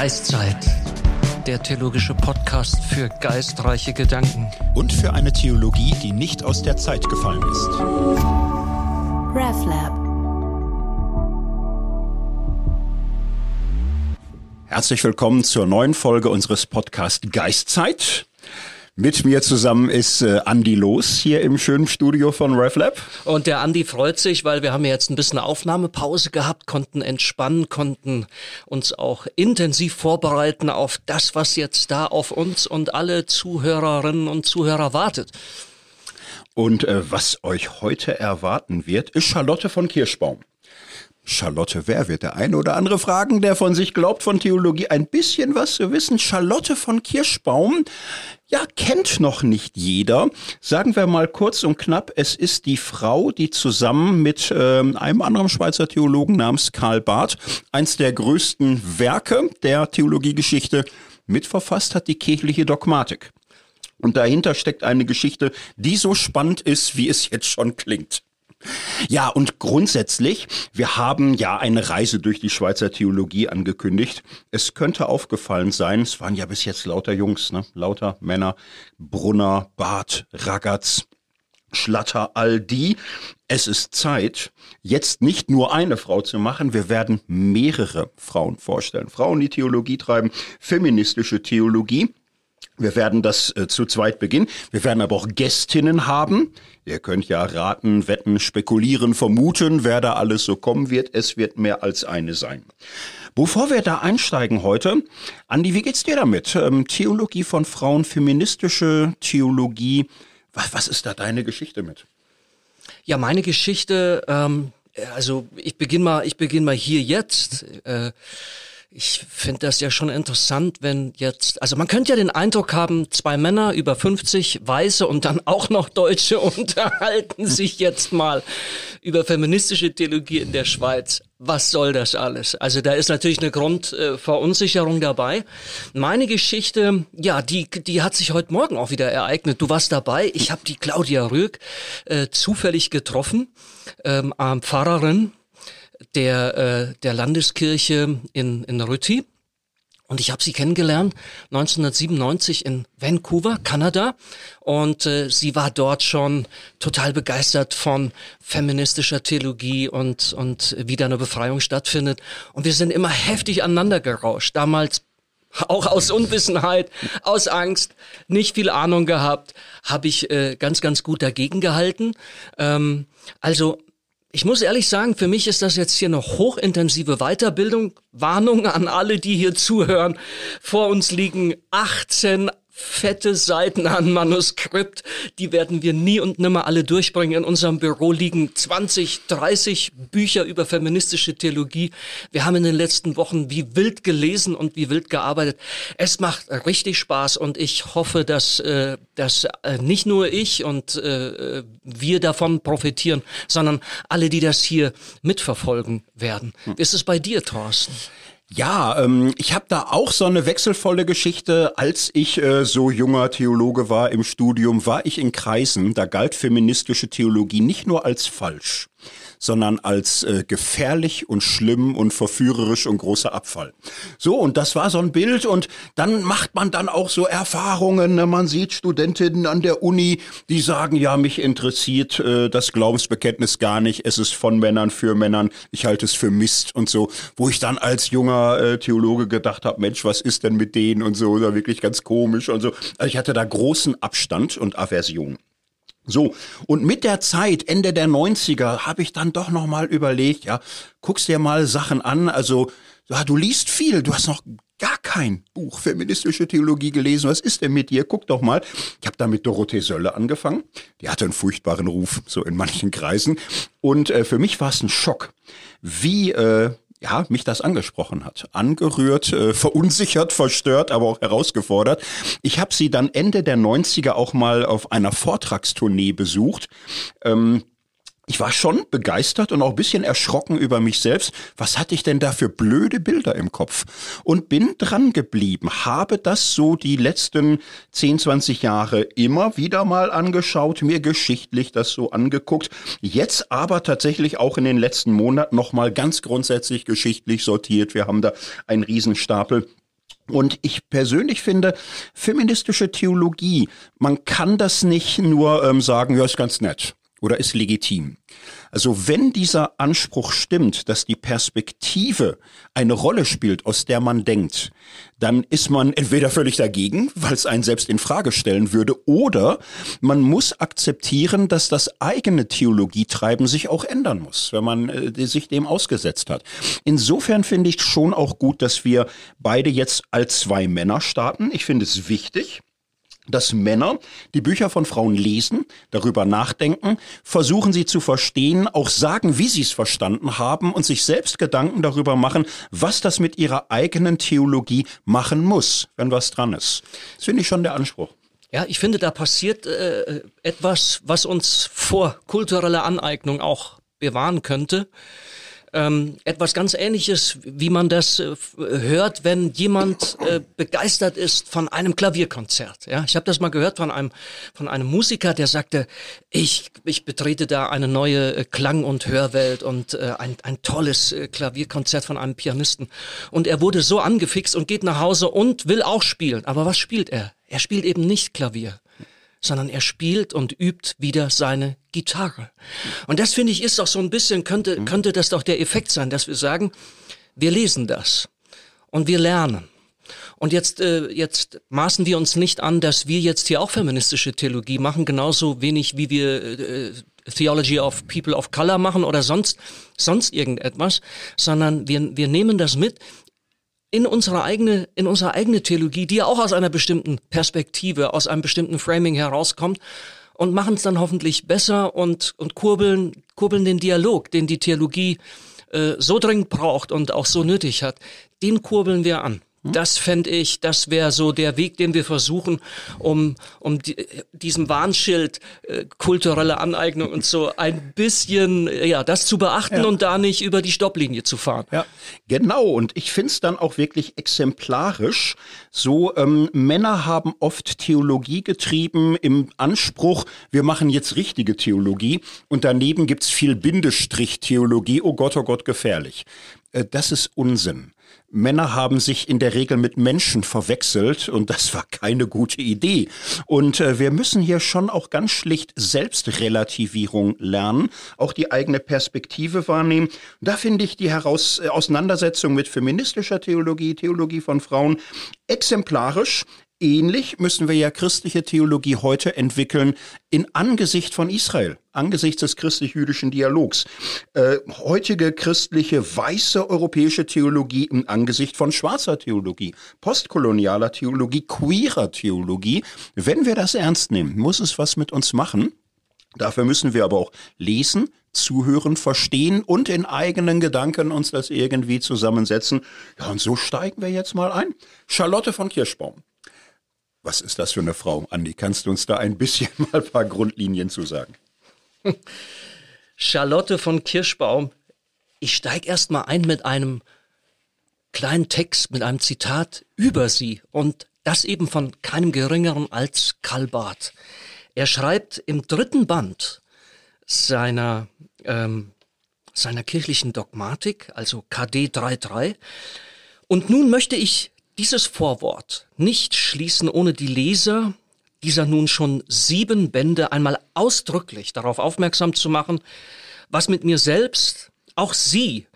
Geistzeit, der theologische Podcast für geistreiche Gedanken. Und für eine Theologie, die nicht aus der Zeit gefallen ist. RefLab. Herzlich willkommen zur neuen Folge unseres Podcasts Geistzeit. Mit mir zusammen ist äh, Andi Los hier im schönen Studio von RefLab. Und der Andi freut sich, weil wir haben ja jetzt ein bisschen Aufnahmepause gehabt, konnten entspannen, konnten uns auch intensiv vorbereiten auf das, was jetzt da auf uns und alle Zuhörerinnen und Zuhörer wartet. Und äh, was euch heute erwarten wird, ist Charlotte von Kirschbaum. Charlotte, wer wird der eine oder andere fragen, der von sich glaubt, von Theologie ein bisschen was zu wissen? Charlotte von Kirschbaum, ja, kennt noch nicht jeder. Sagen wir mal kurz und knapp, es ist die Frau, die zusammen mit äh, einem anderen Schweizer Theologen namens Karl Barth eins der größten Werke der Theologiegeschichte mitverfasst hat, die kirchliche Dogmatik. Und dahinter steckt eine Geschichte, die so spannend ist, wie es jetzt schon klingt. Ja, und grundsätzlich, wir haben ja eine Reise durch die Schweizer Theologie angekündigt. Es könnte aufgefallen sein, es waren ja bis jetzt lauter Jungs, ne? lauter Männer, Brunner, Barth, Ragaz, Schlatter, all die. Es ist Zeit, jetzt nicht nur eine Frau zu machen, wir werden mehrere Frauen vorstellen. Frauen, die Theologie treiben, feministische Theologie. Wir werden das äh, zu zweit beginnen. Wir werden aber auch Gästinnen haben. Ihr könnt ja raten, wetten, spekulieren, vermuten, wer da alles so kommen wird. Es wird mehr als eine sein. Bevor wir da einsteigen heute, Andi, wie geht's dir damit? Ähm, Theologie von Frauen, feministische Theologie. Was, was ist da deine Geschichte mit? Ja, meine Geschichte, ähm, also ich beginne mal, ich beginne mal hier jetzt. Äh, ich finde das ja schon interessant, wenn jetzt, also man könnte ja den Eindruck haben, zwei Männer über 50, Weiße und dann auch noch Deutsche unterhalten sich jetzt mal über feministische Theologie in der Schweiz. Was soll das alles? Also da ist natürlich eine Grundverunsicherung dabei. Meine Geschichte, ja, die, die hat sich heute Morgen auch wieder ereignet. Du warst dabei. Ich habe die Claudia Röck äh, zufällig getroffen, ähm, Pfarrerin der, äh, der Landeskirche in, in Rütti. Und ich habe sie kennengelernt 1997 in Vancouver, Kanada. Und äh, sie war dort schon total begeistert von feministischer Theologie und, und wie da eine Befreiung stattfindet. Und wir sind immer heftig aneinander gerauscht. Damals auch aus Unwissenheit, aus Angst, nicht viel Ahnung gehabt, habe ich äh, ganz, ganz gut dagegen gehalten. Ähm, also ich muss ehrlich sagen, für mich ist das jetzt hier eine hochintensive Weiterbildung. Warnung an alle, die hier zuhören. Vor uns liegen 18 fette Seiten an Manuskript. Die werden wir nie und nimmer alle durchbringen. In unserem Büro liegen 20, 30 Bücher über feministische Theologie. Wir haben in den letzten Wochen wie wild gelesen und wie wild gearbeitet. Es macht richtig Spaß und ich hoffe, dass, äh, dass äh, nicht nur ich und äh, wir davon profitieren, sondern alle, die das hier mitverfolgen werden. Hm. Wie ist es bei dir, Thorsten? Ja, ähm, ich habe da auch so eine wechselvolle Geschichte. Als ich äh, so junger Theologe war im Studium, war ich in Kreisen, da galt feministische Theologie nicht nur als falsch, sondern als äh, gefährlich und schlimm und verführerisch und großer Abfall. So, und das war so ein Bild und dann macht man dann auch so Erfahrungen. Ne? Man sieht Studentinnen an der Uni, die sagen, ja, mich interessiert äh, das Glaubensbekenntnis gar nicht, es ist von Männern für Männern, ich halte es für Mist und so, wo ich dann als junger äh, Theologe gedacht habe, Mensch, was ist denn mit denen und so, da wirklich ganz komisch und so. Also ich hatte da großen Abstand und Aversion. So, und mit der Zeit, Ende der 90er, habe ich dann doch nochmal überlegt, ja, guckst dir mal Sachen an, also ja, du liest viel, du hast noch gar kein Buch feministische Theologie gelesen. Was ist denn mit dir? Guck doch mal. Ich habe da mit Dorothee Sölle angefangen. Die hatte einen furchtbaren Ruf, so in manchen Kreisen. Und äh, für mich war es ein Schock, wie äh, ja, mich das angesprochen hat. Angerührt, äh, verunsichert, verstört, aber auch herausgefordert. Ich habe sie dann Ende der 90er auch mal auf einer Vortragstournee besucht. Ähm, ich war schon begeistert und auch ein bisschen erschrocken über mich selbst. Was hatte ich denn da für blöde Bilder im Kopf? Und bin dran geblieben, habe das so die letzten 10, 20 Jahre immer wieder mal angeschaut, mir geschichtlich das so angeguckt. Jetzt aber tatsächlich auch in den letzten Monaten nochmal ganz grundsätzlich geschichtlich sortiert. Wir haben da einen Riesenstapel Und ich persönlich finde, feministische Theologie, man kann das nicht nur ähm, sagen, ja, ist ganz nett oder ist legitim. Also wenn dieser Anspruch stimmt, dass die Perspektive eine Rolle spielt, aus der man denkt, dann ist man entweder völlig dagegen, weil es einen selbst in Frage stellen würde, oder man muss akzeptieren, dass das eigene Theologietreiben sich auch ändern muss, wenn man äh, sich dem ausgesetzt hat. Insofern finde ich schon auch gut, dass wir beide jetzt als zwei Männer starten. Ich finde es wichtig dass Männer die Bücher von Frauen lesen, darüber nachdenken, versuchen sie zu verstehen, auch sagen, wie sie es verstanden haben und sich selbst Gedanken darüber machen, was das mit ihrer eigenen Theologie machen muss, wenn was dran ist. Das finde ich schon der Anspruch. Ja, ich finde, da passiert äh, etwas, was uns vor kultureller Aneignung auch bewahren könnte ähm, etwas ganz Ähnliches, wie man das äh, hört, wenn jemand äh, begeistert ist von einem Klavierkonzert. Ja, ich habe das mal gehört von einem von einem Musiker, der sagte, ich ich betrete da eine neue äh, Klang- und Hörwelt und äh, ein ein tolles äh, Klavierkonzert von einem Pianisten. Und er wurde so angefixt und geht nach Hause und will auch spielen. Aber was spielt er? Er spielt eben nicht Klavier sondern er spielt und übt wieder seine Gitarre. Und das finde ich ist doch so ein bisschen, könnte, mhm. könnte das doch der Effekt sein, dass wir sagen, wir lesen das und wir lernen. Und jetzt, äh, jetzt maßen wir uns nicht an, dass wir jetzt hier auch feministische Theologie machen, genauso wenig wie wir äh, Theology of People of Color machen oder sonst, sonst irgendetwas, sondern wir, wir nehmen das mit, in unsere eigene, in unsere eigene Theologie, die ja auch aus einer bestimmten Perspektive, aus einem bestimmten Framing herauskommt und machen es dann hoffentlich besser und, und kurbeln, kurbeln den Dialog, den die Theologie äh, so dringend braucht und auch so nötig hat, den kurbeln wir an. Hm? Das fände ich, das wäre so der Weg, den wir versuchen, um, um die, diesem Warnschild äh, kulturelle Aneignung und so ein bisschen, ja, das zu beachten ja. und da nicht über die Stopplinie zu fahren. Ja, genau. Und ich finde es dann auch wirklich exemplarisch. So, ähm, Männer haben oft Theologie getrieben im Anspruch, wir machen jetzt richtige Theologie und daneben gibt's viel Bindestrich-Theologie. Oh Gott, oh Gott, gefährlich. Äh, das ist Unsinn. Männer haben sich in der Regel mit Menschen verwechselt und das war keine gute Idee. Und äh, wir müssen hier schon auch ganz schlicht Selbstrelativierung lernen, auch die eigene Perspektive wahrnehmen. Da finde ich die Heraus äh, Auseinandersetzung mit feministischer Theologie, Theologie von Frauen exemplarisch. Ähnlich müssen wir ja christliche Theologie heute entwickeln in Angesicht von Israel, angesichts des christlich-jüdischen Dialogs. Äh, heutige christliche weiße europäische Theologie im Angesicht von schwarzer Theologie, postkolonialer Theologie, queerer Theologie. Wenn wir das ernst nehmen, muss es was mit uns machen. Dafür müssen wir aber auch lesen, zuhören, verstehen und in eigenen Gedanken uns das irgendwie zusammensetzen. Ja, und so steigen wir jetzt mal ein. Charlotte von Kirschbaum. Was ist das für eine Frau, Andi? Kannst du uns da ein bisschen mal ein paar Grundlinien zu sagen? Charlotte von Kirschbaum. Ich steige erst mal ein mit einem kleinen Text, mit einem Zitat über sie und das eben von keinem geringeren als Karl Barth. Er schreibt im dritten Band seiner, ähm, seiner kirchlichen Dogmatik, also KD 3.3, und nun möchte ich dieses Vorwort nicht schließen, ohne die Leser dieser nun schon sieben Bände einmal ausdrücklich darauf aufmerksam zu machen, was mit mir selbst, auch Sie,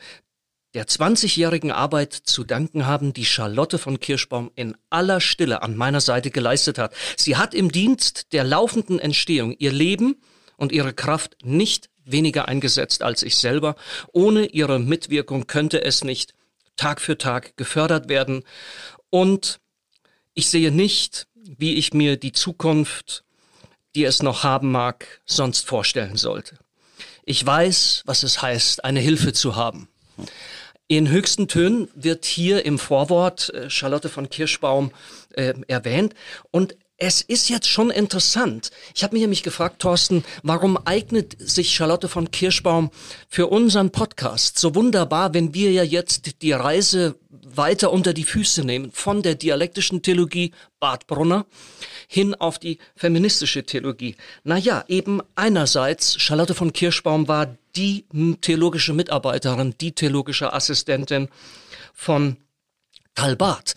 der 20-jährigen Arbeit zu danken haben, die Charlotte von Kirschbaum in aller Stille an meiner Seite geleistet hat. Sie hat im Dienst der laufenden Entstehung ihr Leben und ihre Kraft nicht weniger eingesetzt als ich selber. Ohne ihre Mitwirkung könnte es nicht Tag für Tag gefördert werden. Und ich sehe nicht, wie ich mir die Zukunft, die es noch haben mag, sonst vorstellen sollte. Ich weiß, was es heißt, eine Hilfe zu haben. In höchsten Tönen wird hier im Vorwort äh, Charlotte von Kirschbaum äh, erwähnt und es ist jetzt schon interessant. Ich habe mich nämlich gefragt, Thorsten, warum eignet sich Charlotte von Kirschbaum für unseren Podcast so wunderbar, wenn wir ja jetzt die Reise weiter unter die Füße nehmen, von der dialektischen Theologie Bad Brunner hin auf die feministische Theologie. Naja, eben einerseits, Charlotte von Kirschbaum war die theologische Mitarbeiterin, die theologische Assistentin von Karl Barth.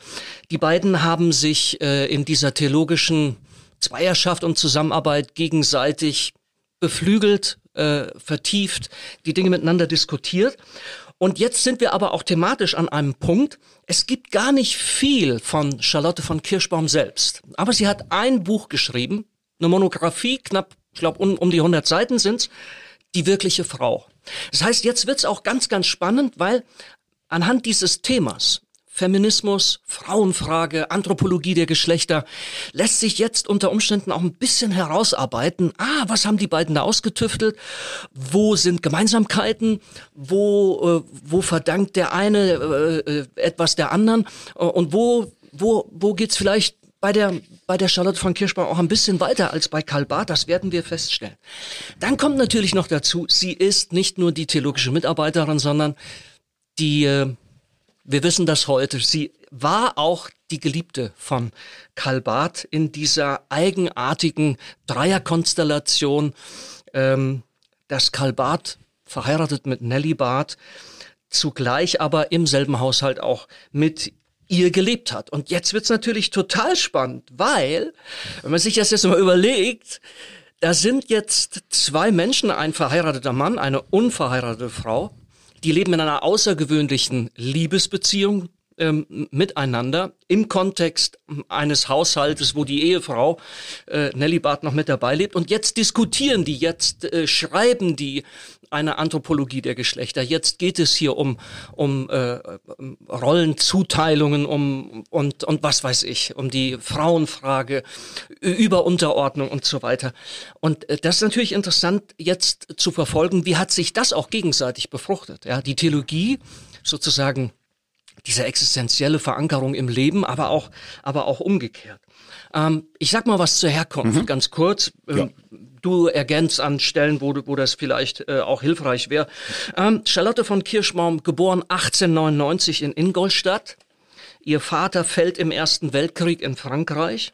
Die beiden haben sich äh, in dieser theologischen Zweierschaft und Zusammenarbeit gegenseitig beflügelt, äh, vertieft, die Dinge miteinander diskutiert. Und jetzt sind wir aber auch thematisch an einem Punkt. Es gibt gar nicht viel von Charlotte von Kirschbaum selbst. Aber sie hat ein Buch geschrieben, eine Monographie, knapp, ich glaube, um, um die 100 Seiten sind's, die wirkliche Frau. Das heißt, jetzt wird's auch ganz, ganz spannend, weil anhand dieses Themas Feminismus, Frauenfrage, Anthropologie der Geschlechter, lässt sich jetzt unter Umständen auch ein bisschen herausarbeiten. Ah, was haben die beiden da ausgetüftelt? Wo sind Gemeinsamkeiten? Wo, äh, wo verdankt der eine äh, äh etwas der anderen? Und wo, wo, wo geht's vielleicht bei der, bei der Charlotte von Kirschbaum auch ein bisschen weiter als bei Karl Barth, das werden wir feststellen. Dann kommt natürlich noch dazu, sie ist nicht nur die theologische Mitarbeiterin, sondern die äh, wir wissen das heute. Sie war auch die Geliebte von Karl Barth in dieser eigenartigen Dreierkonstellation, ähm, dass Karl Barth verheiratet mit Nelly Barth, zugleich aber im selben Haushalt auch mit ihr gelebt hat. Und jetzt wird's natürlich total spannend, weil, wenn man sich das jetzt mal überlegt, da sind jetzt zwei Menschen, ein verheirateter Mann, eine unverheiratete Frau, die leben in einer außergewöhnlichen Liebesbeziehung ähm, miteinander im Kontext eines Haushaltes, wo die Ehefrau äh, Nelly Barth noch mit dabei lebt. Und jetzt diskutieren die, jetzt äh, schreiben die eine Anthropologie der Geschlechter. Jetzt geht es hier um, um äh, Rollenzuteilungen um, und, und was weiß ich, um die Frauenfrage, über Unterordnung und so weiter. Und äh, das ist natürlich interessant jetzt zu verfolgen, wie hat sich das auch gegenseitig befruchtet. Ja, die Theologie sozusagen diese existenzielle Verankerung im Leben, aber auch, aber auch umgekehrt. Ähm, ich sag mal was zur Herkunft, mhm. ganz kurz. Ähm, ja. Du ergänzt an Stellen, wo, wo das vielleicht äh, auch hilfreich wäre. Ähm, Charlotte von Kirschbaum, geboren 1899 in Ingolstadt. Ihr Vater fällt im Ersten Weltkrieg in Frankreich.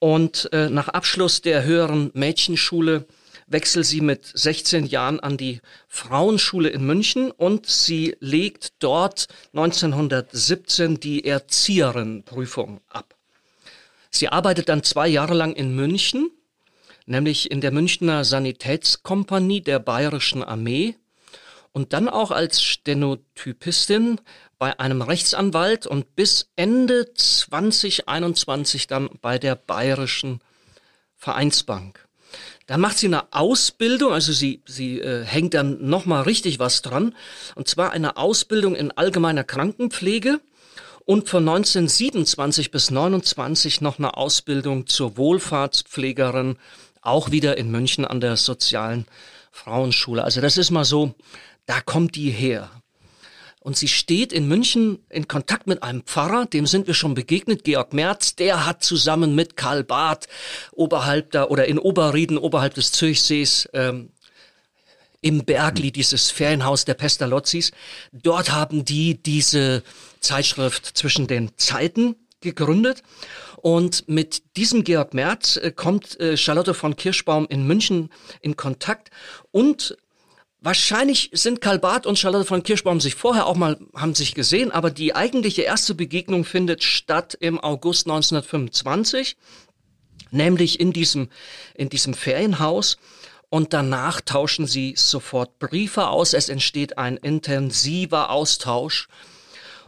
Und äh, nach Abschluss der höheren Mädchenschule wechselt sie mit 16 Jahren an die Frauenschule in München und sie legt dort 1917 die Erzieherinprüfung ab. Sie arbeitet dann zwei Jahre lang in München, nämlich in der Münchner Sanitätskompanie der Bayerischen Armee und dann auch als Stenotypistin bei einem Rechtsanwalt und bis Ende 2021 dann bei der Bayerischen Vereinsbank. Dann macht sie eine Ausbildung, also sie, sie äh, hängt dann nochmal richtig was dran, und zwar eine Ausbildung in allgemeiner Krankenpflege und von 1927 bis 29 noch eine Ausbildung zur Wohlfahrtspflegerin, auch wieder in München an der sozialen Frauenschule. Also das ist mal so, da kommt die her. Und sie steht in München in Kontakt mit einem Pfarrer, dem sind wir schon begegnet, Georg Merz. Der hat zusammen mit Karl Barth oberhalb da oder in Oberrieden, oberhalb des Zürichsees, ähm, im Bergli, dieses Ferienhaus der Pestalozzis. Dort haben die diese Zeitschrift zwischen den Zeiten gegründet. Und mit diesem Georg Merz äh, kommt äh, Charlotte von Kirschbaum in München in Kontakt und Wahrscheinlich sind Karl Barth und Charlotte von Kirschbaum sich vorher auch mal, haben sich gesehen, aber die eigentliche erste Begegnung findet statt im August 1925, nämlich in diesem, in diesem Ferienhaus. Und danach tauschen sie sofort Briefe aus. Es entsteht ein intensiver Austausch.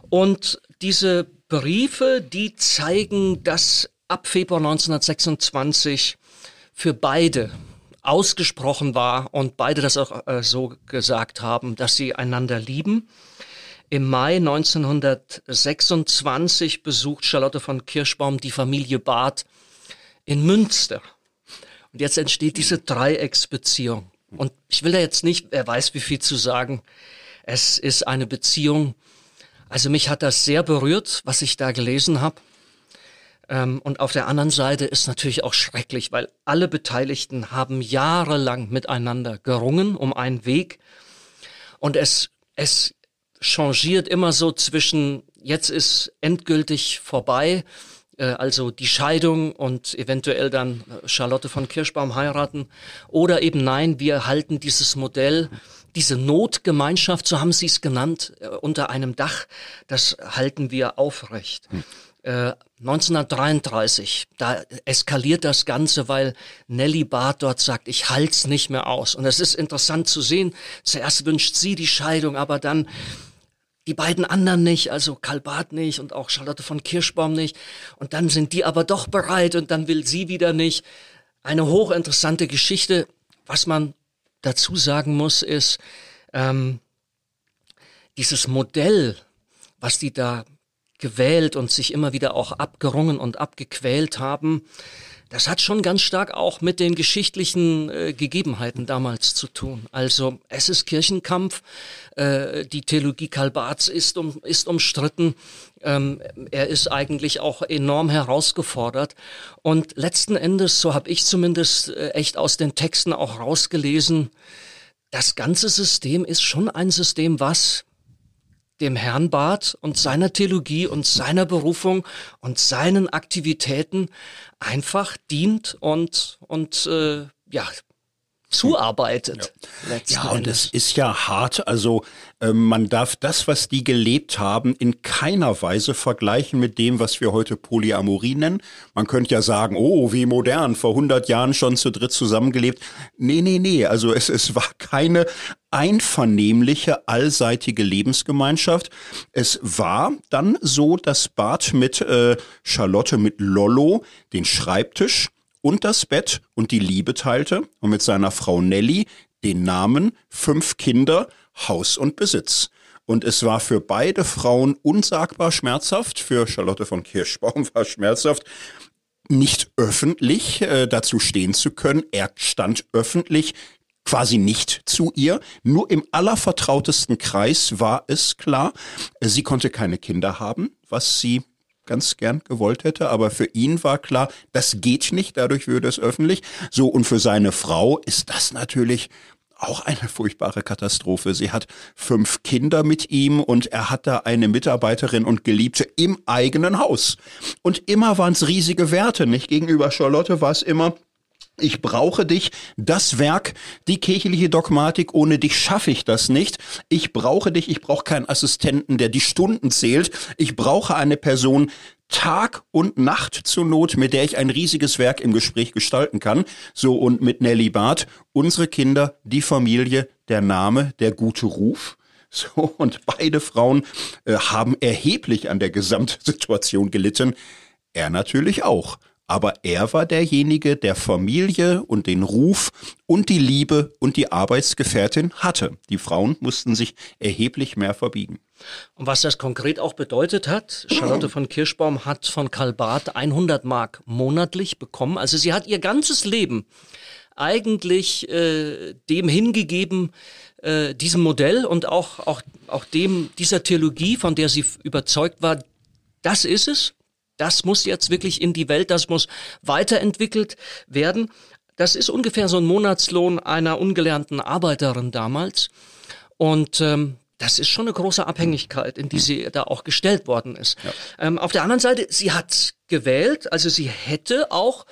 Und diese Briefe, die zeigen, dass ab Februar 1926 für beide ausgesprochen war und beide das auch äh, so gesagt haben, dass sie einander lieben. Im Mai 1926 besucht Charlotte von Kirschbaum die Familie Barth in Münster. Und jetzt entsteht diese Dreiecksbeziehung. Und ich will da jetzt nicht, wer weiß wie viel zu sagen. Es ist eine Beziehung, also mich hat das sehr berührt, was ich da gelesen habe. Ähm, und auf der anderen Seite ist natürlich auch schrecklich, weil alle Beteiligten haben jahrelang miteinander gerungen um einen Weg. Und es, es changiert immer so zwischen, jetzt ist endgültig vorbei, äh, also die Scheidung und eventuell dann Charlotte von Kirschbaum heiraten. Oder eben nein, wir halten dieses Modell diese Notgemeinschaft, so haben sie es genannt, äh, unter einem Dach, das halten wir aufrecht. Hm. Äh, 1933, da eskaliert das Ganze, weil Nelly Barth dort sagt, ich halt's nicht mehr aus. Und es ist interessant zu sehen, zuerst wünscht sie die Scheidung, aber dann die beiden anderen nicht, also Karl Barth nicht und auch Charlotte von Kirschbaum nicht. Und dann sind die aber doch bereit und dann will sie wieder nicht. Eine hochinteressante Geschichte. Was man dazu sagen muss, ist, ähm, dieses Modell, was die da gewählt und sich immer wieder auch abgerungen und abgequält haben, das hat schon ganz stark auch mit den geschichtlichen äh, Gegebenheiten damals zu tun. Also es ist Kirchenkampf, äh, die Theologie Kalbats ist, um, ist umstritten, ähm, er ist eigentlich auch enorm herausgefordert. Und letzten Endes, so habe ich zumindest äh, echt aus den Texten auch rausgelesen, das ganze System ist schon ein System, was dem Herrn Barth und seiner Theologie und seiner Berufung und seinen Aktivitäten einfach dient und, und äh, ja, zuarbeitet. Ja, ja und es ist ja hart. Also äh, man darf das, was die gelebt haben, in keiner Weise vergleichen mit dem, was wir heute Polyamorie nennen. Man könnte ja sagen, oh, wie modern, vor 100 Jahren schon zu dritt zusammengelebt. Nee, nee, nee. Also es, es war keine einvernehmliche, allseitige Lebensgemeinschaft. Es war dann so, dass Bart mit äh, Charlotte, mit Lollo den Schreibtisch und das Bett und die Liebe teilte und mit seiner Frau Nelly den Namen, fünf Kinder, Haus und Besitz. Und es war für beide Frauen unsagbar schmerzhaft, für Charlotte von Kirschbaum war schmerzhaft, nicht öffentlich äh, dazu stehen zu können. Er stand öffentlich quasi nicht zu ihr. Nur im allervertrautesten Kreis war es klar, sie konnte keine Kinder haben, was sie ganz gern gewollt hätte, aber für ihn war klar, das geht nicht, dadurch würde es öffentlich. So, und für seine Frau ist das natürlich auch eine furchtbare Katastrophe. Sie hat fünf Kinder mit ihm und er hat da eine Mitarbeiterin und Geliebte im eigenen Haus. Und immer waren es riesige Werte, nicht? Gegenüber Charlotte war es immer, ich brauche dich, das Werk, die kirchliche Dogmatik, ohne dich schaffe ich das nicht. Ich brauche dich, ich brauche keinen Assistenten, der die Stunden zählt. Ich brauche eine Person, Tag und Nacht zur Not, mit der ich ein riesiges Werk im Gespräch gestalten kann. So und mit Nelly Barth, unsere Kinder, die Familie, der Name, der gute Ruf. So, und beide Frauen äh, haben erheblich an der Gesamtsituation gelitten. Er natürlich auch aber er war derjenige, der Familie und den Ruf und die Liebe und die Arbeitsgefährtin hatte. Die Frauen mussten sich erheblich mehr verbiegen. Und was das konkret auch bedeutet hat, Charlotte von Kirschbaum hat von Karl Barth 100 Mark monatlich bekommen. Also sie hat ihr ganzes Leben eigentlich äh, dem hingegeben, äh, diesem Modell und auch, auch, auch dem, dieser Theologie, von der sie überzeugt war, das ist es das muss jetzt wirklich in die Welt, das muss weiterentwickelt werden. Das ist ungefähr so ein Monatslohn einer ungelernten Arbeiterin damals. Und ähm, das ist schon eine große Abhängigkeit, in die sie da auch gestellt worden ist. Ja. Ähm, auf der anderen Seite, sie hat gewählt, also sie hätte auch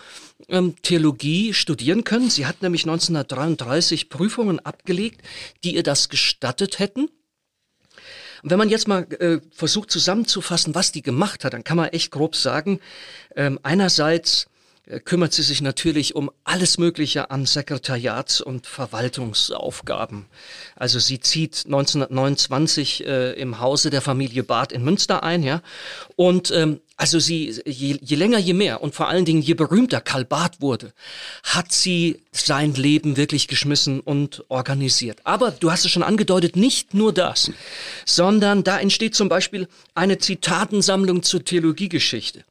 ähm, Theologie studieren können. Sie hat nämlich 1933 Prüfungen abgelegt, die ihr das gestattet hätten. Und wenn man jetzt mal äh, versucht zusammenzufassen, was die gemacht hat, dann kann man echt grob sagen, ähm, einerseits äh, kümmert sie sich natürlich um alles Mögliche an Sekretariats- und Verwaltungsaufgaben. Also sie zieht 1929 äh, im Hause der Familie Barth in Münster ein, ja, und ähm, also sie, je, je länger, je mehr und vor allen Dingen je berühmter Karl Barth wurde, hat sie sein Leben wirklich geschmissen und organisiert. Aber du hast es schon angedeutet, nicht nur das, sondern da entsteht zum Beispiel eine Zitatensammlung zur Theologiegeschichte.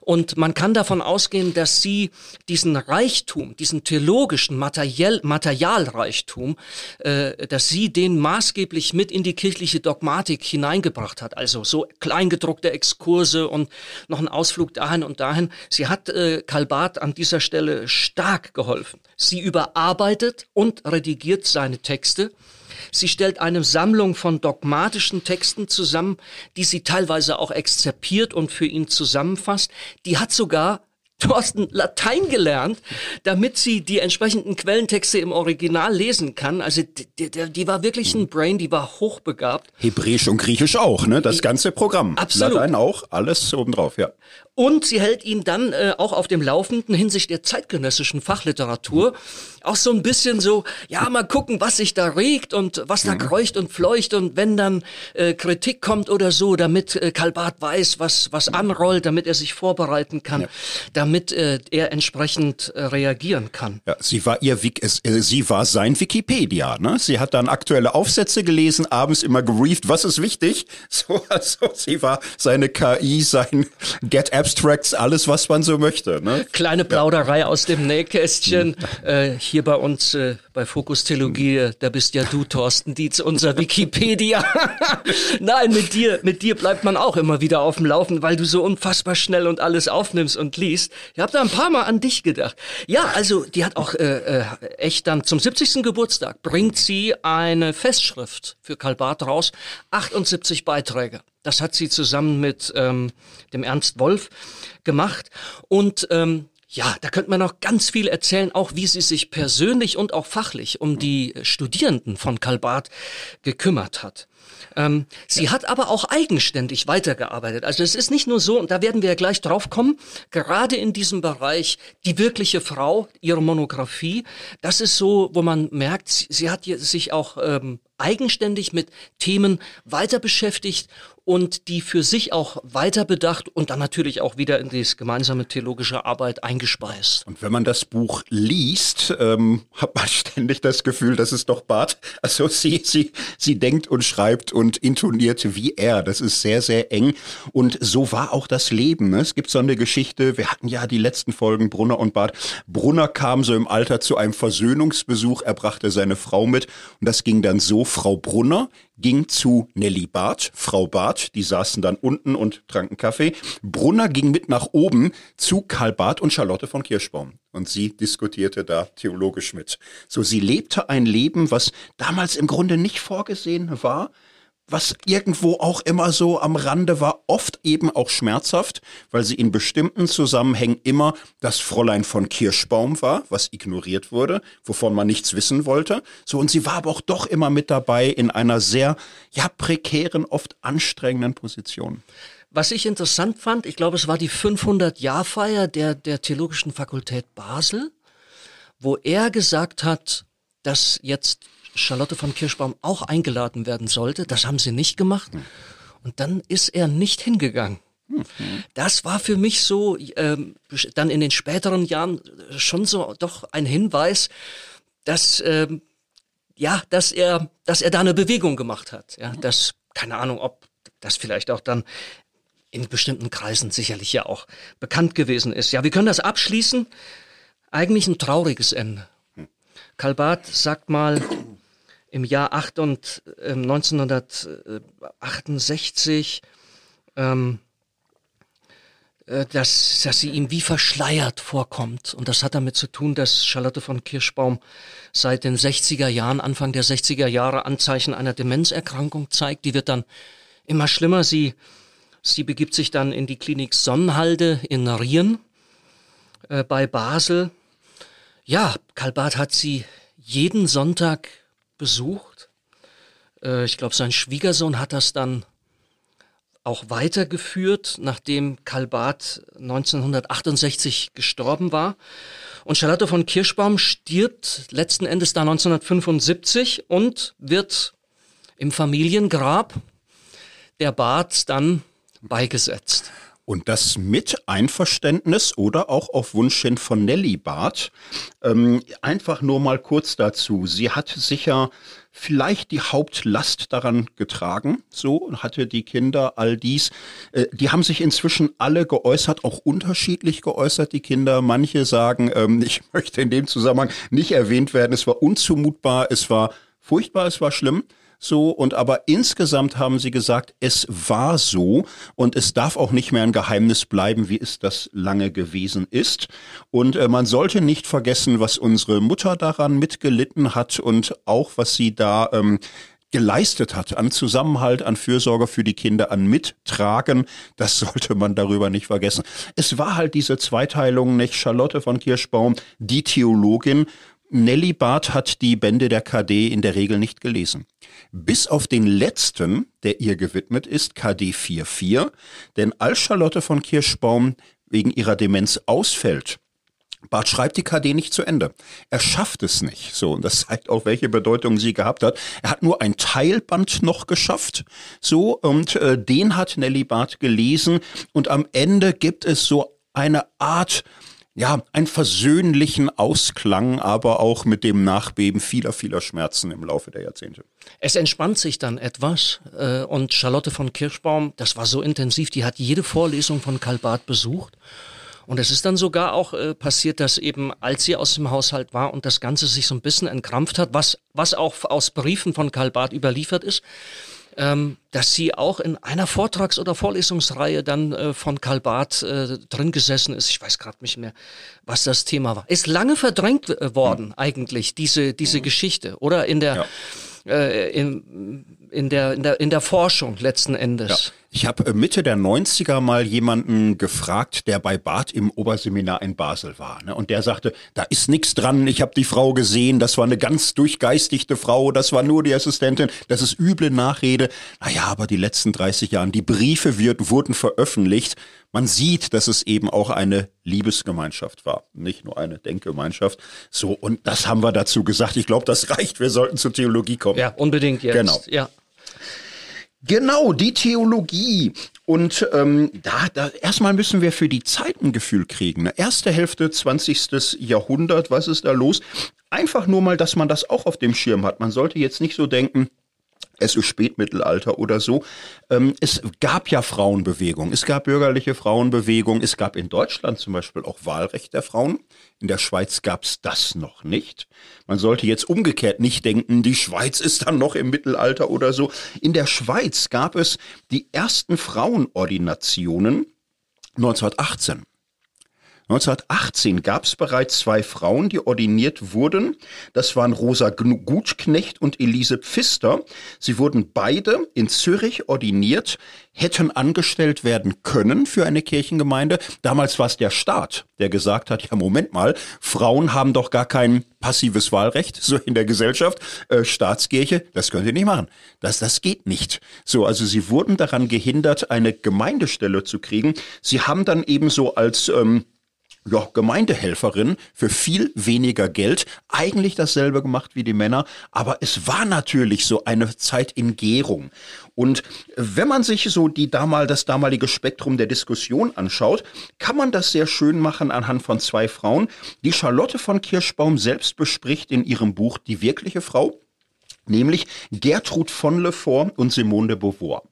Und man kann davon ausgehen, dass sie diesen Reichtum, diesen theologischen Material, Materialreichtum, äh, dass sie den maßgeblich mit in die kirchliche Dogmatik hineingebracht hat. Also so kleingedruckte Exkurse und noch ein Ausflug dahin und dahin. Sie hat äh, Karl an dieser Stelle stark geholfen. Sie überarbeitet und redigiert seine Texte Sie stellt eine Sammlung von dogmatischen Texten zusammen, die sie teilweise auch exzerpiert und für ihn zusammenfasst. Die hat sogar Thorsten Latein gelernt, damit sie die entsprechenden Quellentexte im Original lesen kann. Also die, die, die war wirklich ein Brain, die war hochbegabt. Hebräisch und Griechisch auch, ne? Das ganze Programm. Absolut. Latein auch, alles obendrauf, ja. Und sie hält ihn dann äh, auch auf dem Laufenden hinsichtlich der zeitgenössischen Fachliteratur. Auch so ein bisschen so, ja, mal gucken, was sich da regt und was da kreucht und fleucht und wenn dann äh, Kritik kommt oder so, damit äh, Karl Barth weiß, was, was anrollt, damit er sich vorbereiten kann, damit äh, er entsprechend äh, reagieren kann. Ja, sie war ihr Wik es, äh, sie war sein Wikipedia, ne? Sie hat dann aktuelle Aufsätze gelesen, abends immer gerieft, was ist wichtig? So, also sie war seine KI, sein Get Abstracts, alles was man so möchte, ne? Kleine Plauderei aus dem Nähkästchen. Äh, hier bei uns äh, bei Fokus Theologie, äh, da bist ja du, Thorsten Dietz, unser Wikipedia. Nein, mit dir, mit dir bleibt man auch immer wieder auf dem Laufen, weil du so unfassbar schnell und alles aufnimmst und liest. Ich habe da ein paar Mal an dich gedacht. Ja, also die hat auch äh, äh, echt dann zum 70. Geburtstag bringt sie eine Festschrift für Karl Barth raus, 78 Beiträge. Das hat sie zusammen mit ähm, dem Ernst Wolf gemacht und ähm, ja, da könnte man noch ganz viel erzählen, auch wie sie sich persönlich und auch fachlich um die Studierenden von Karl Barth gekümmert hat. Ähm, sie hat aber auch eigenständig weitergearbeitet. Also es ist nicht nur so, und da werden wir ja gleich drauf kommen, gerade in diesem Bereich die wirkliche Frau, ihre Monographie, das ist so, wo man merkt, sie, sie hat sich auch ähm, eigenständig mit Themen weiter beschäftigt und die für sich auch weiter bedacht und dann natürlich auch wieder in die gemeinsame theologische Arbeit eingespeist. Und wenn man das Buch liest, ähm, hat man ständig das Gefühl, das ist doch Bart. Also sie, sie, sie denkt und schreibt und intoniert wie er. Das ist sehr, sehr eng. Und so war auch das Leben. Ne? Es gibt so eine Geschichte, wir hatten ja die letzten Folgen Brunner und Bart. Brunner kam so im Alter zu einem Versöhnungsbesuch, er brachte seine Frau mit und das ging dann so, Frau Brunner ging zu Nelly Barth, Frau Barth, die saßen dann unten und tranken Kaffee. Brunner ging mit nach oben zu Karl Barth und Charlotte von Kirschbaum. Und sie diskutierte da theologisch mit. So, sie lebte ein Leben, was damals im Grunde nicht vorgesehen war, was irgendwo auch immer so am Rande war, oft eben auch schmerzhaft, weil sie in bestimmten Zusammenhängen immer das Fräulein von Kirschbaum war, was ignoriert wurde, wovon man nichts wissen wollte. So, und sie war aber auch doch immer mit dabei in einer sehr, ja, prekären, oft anstrengenden Position. Was ich interessant fand, ich glaube, es war die 500-Jahr-Feier der, der Theologischen Fakultät Basel, wo er gesagt hat, dass jetzt Charlotte von Kirschbaum auch eingeladen werden sollte. Das haben sie nicht gemacht. Und dann ist er nicht hingegangen. Das war für mich so, ähm, dann in den späteren Jahren schon so doch ein Hinweis, dass, ähm, ja, dass er, dass er da eine Bewegung gemacht hat. Ja, dass, keine Ahnung, ob das vielleicht auch dann in bestimmten Kreisen sicherlich ja auch bekannt gewesen ist. Ja, wir können das abschließen. Eigentlich ein trauriges Ende. Karl Barth sagt mal, im Jahr 8 und, äh, 1968, ähm, äh, dass, dass sie ihm wie verschleiert vorkommt. Und das hat damit zu tun, dass Charlotte von Kirschbaum seit den 60er Jahren, Anfang der 60er Jahre Anzeichen einer Demenzerkrankung zeigt. Die wird dann immer schlimmer. Sie, sie begibt sich dann in die Klinik Sonnenhalde in Rien äh, bei Basel. Ja, Karl Barth hat sie jeden Sonntag besucht. Äh, ich glaube, sein Schwiegersohn hat das dann auch weitergeführt, nachdem Karl Barth 1968 gestorben war. Und Charlotte von Kirschbaum stirbt letzten Endes da 1975 und wird im Familiengrab der Barth dann beigesetzt. Und das mit Einverständnis oder auch auf Wunsch hin von Nelly Barth. Ähm, einfach nur mal kurz dazu. Sie hat sicher vielleicht die Hauptlast daran getragen, so hatte die Kinder all dies. Äh, die haben sich inzwischen alle geäußert, auch unterschiedlich geäußert, die Kinder. Manche sagen, ähm, ich möchte in dem Zusammenhang nicht erwähnt werden, es war unzumutbar, es war furchtbar, es war schlimm so. Und aber insgesamt haben sie gesagt, es war so. Und es darf auch nicht mehr ein Geheimnis bleiben, wie es das lange gewesen ist. Und äh, man sollte nicht vergessen, was unsere Mutter daran mitgelitten hat und auch was sie da ähm, geleistet hat an Zusammenhalt, an Fürsorge für die Kinder, an Mittragen, das sollte man darüber nicht vergessen. Es war halt diese Zweiteilung, nicht? Charlotte von Kirschbaum, die Theologin, Nelly Barth hat die Bände der KD in der Regel nicht gelesen. Bis auf den letzten, der ihr gewidmet ist, KD 44, denn als Charlotte von Kirschbaum wegen ihrer Demenz ausfällt, Barth schreibt die KD nicht zu Ende. Er schafft es nicht. So, und das zeigt auch, welche Bedeutung sie gehabt hat. Er hat nur ein Teilband noch geschafft. So, und äh, den hat Nelly Barth gelesen. Und am Ende gibt es so eine Art ja, einen versöhnlichen Ausklang, aber auch mit dem Nachbeben vieler, vieler Schmerzen im Laufe der Jahrzehnte. Es entspannt sich dann etwas äh, und Charlotte von Kirschbaum, das war so intensiv, die hat jede Vorlesung von Karl Barth besucht. Und es ist dann sogar auch äh, passiert, dass eben, als sie aus dem Haushalt war und das Ganze sich so ein bisschen entkrampft hat, was, was auch aus Briefen von Karl Barth überliefert ist, ähm, dass sie auch in einer Vortrags- oder Vorlesungsreihe dann äh, von Karl Barth äh, drin gesessen ist. Ich weiß gerade nicht mehr, was das Thema war. Ist lange verdrängt äh, worden mhm. eigentlich, diese, diese mhm. Geschichte. Oder in der, ja. äh, in, in, der, in, der, in der Forschung letzten Endes. Ja. Ich habe äh, Mitte der 90er mal jemanden gefragt, der bei Barth im Oberseminar in Basel war. Ne? Und der sagte, da ist nichts dran, ich habe die Frau gesehen, das war eine ganz durchgeistigte Frau, das war nur die Assistentin, das ist üble Nachrede. Naja, aber die letzten 30 Jahre, die Briefe wird, wurden veröffentlicht. Man sieht, dass es eben auch eine Liebesgemeinschaft war, nicht nur eine Denkgemeinschaft. So, und das haben wir dazu gesagt. Ich glaube, das reicht. Wir sollten zur Theologie kommen. Ja, unbedingt jetzt. Genau. Ja. Genau, die Theologie. Und ähm, da, da erstmal müssen wir für die Zeit ein Gefühl kriegen. Ne? Erste Hälfte 20. Jahrhundert, was ist da los? Einfach nur mal, dass man das auch auf dem Schirm hat. Man sollte jetzt nicht so denken, es ist Spätmittelalter oder so. Ähm, es gab ja Frauenbewegung, es gab bürgerliche Frauenbewegung, es gab in Deutschland zum Beispiel auch Wahlrecht der Frauen. In der Schweiz gab es das noch nicht. Man sollte jetzt umgekehrt nicht denken, die Schweiz ist dann noch im Mittelalter oder so. In der Schweiz gab es die ersten Frauenordinationen 1918. 1918 gab es bereits zwei Frauen, die ordiniert wurden. Das waren Rosa Gutschknecht und Elise Pfister. Sie wurden beide in Zürich ordiniert, hätten angestellt werden können für eine Kirchengemeinde. Damals war es der Staat, der gesagt hat, ja Moment mal, Frauen haben doch gar kein passives Wahlrecht, so in der Gesellschaft, äh, Staatskirche, das könnt ihr nicht machen. Das, das geht nicht. So, also sie wurden daran gehindert, eine Gemeindestelle zu kriegen. Sie haben dann ebenso als ähm, ja, Gemeindehelferin für viel weniger Geld. Eigentlich dasselbe gemacht wie die Männer, aber es war natürlich so eine Zeit in Gärung. Und wenn man sich so die damal, das damalige Spektrum der Diskussion anschaut, kann man das sehr schön machen anhand von zwei Frauen, die Charlotte von Kirschbaum selbst bespricht in ihrem Buch Die wirkliche Frau, nämlich Gertrud von Lefort und Simone de Beauvoir.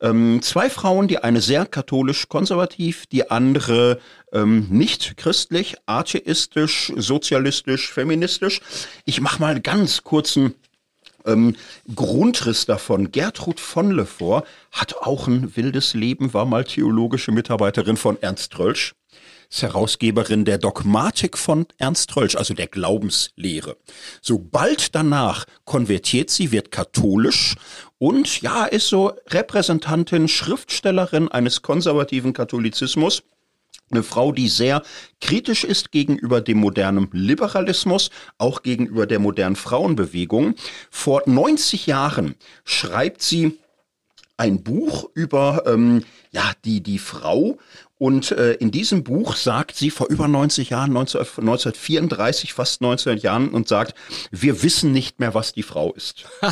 Ähm, zwei Frauen, die eine sehr katholisch-konservativ, die andere ähm, nicht christlich, atheistisch, sozialistisch, feministisch. Ich mache mal ganz kurzen ähm, Grundriss davon. Gertrud von Lefort hat auch ein wildes Leben, war mal theologische Mitarbeiterin von Ernst Trölsch ist Herausgeberin der Dogmatik von Ernst Trölsch, also der Glaubenslehre. Sobald danach konvertiert sie, wird katholisch und ja, ist so Repräsentantin, Schriftstellerin eines konservativen Katholizismus. Eine Frau, die sehr kritisch ist gegenüber dem modernen Liberalismus, auch gegenüber der modernen Frauenbewegung. Vor 90 Jahren schreibt sie ein Buch über ähm, ja die die Frau und äh, in diesem Buch sagt sie vor über 90 Jahren, 19, 1934, fast 19 Jahren, und sagt, wir wissen nicht mehr, was die Frau ist.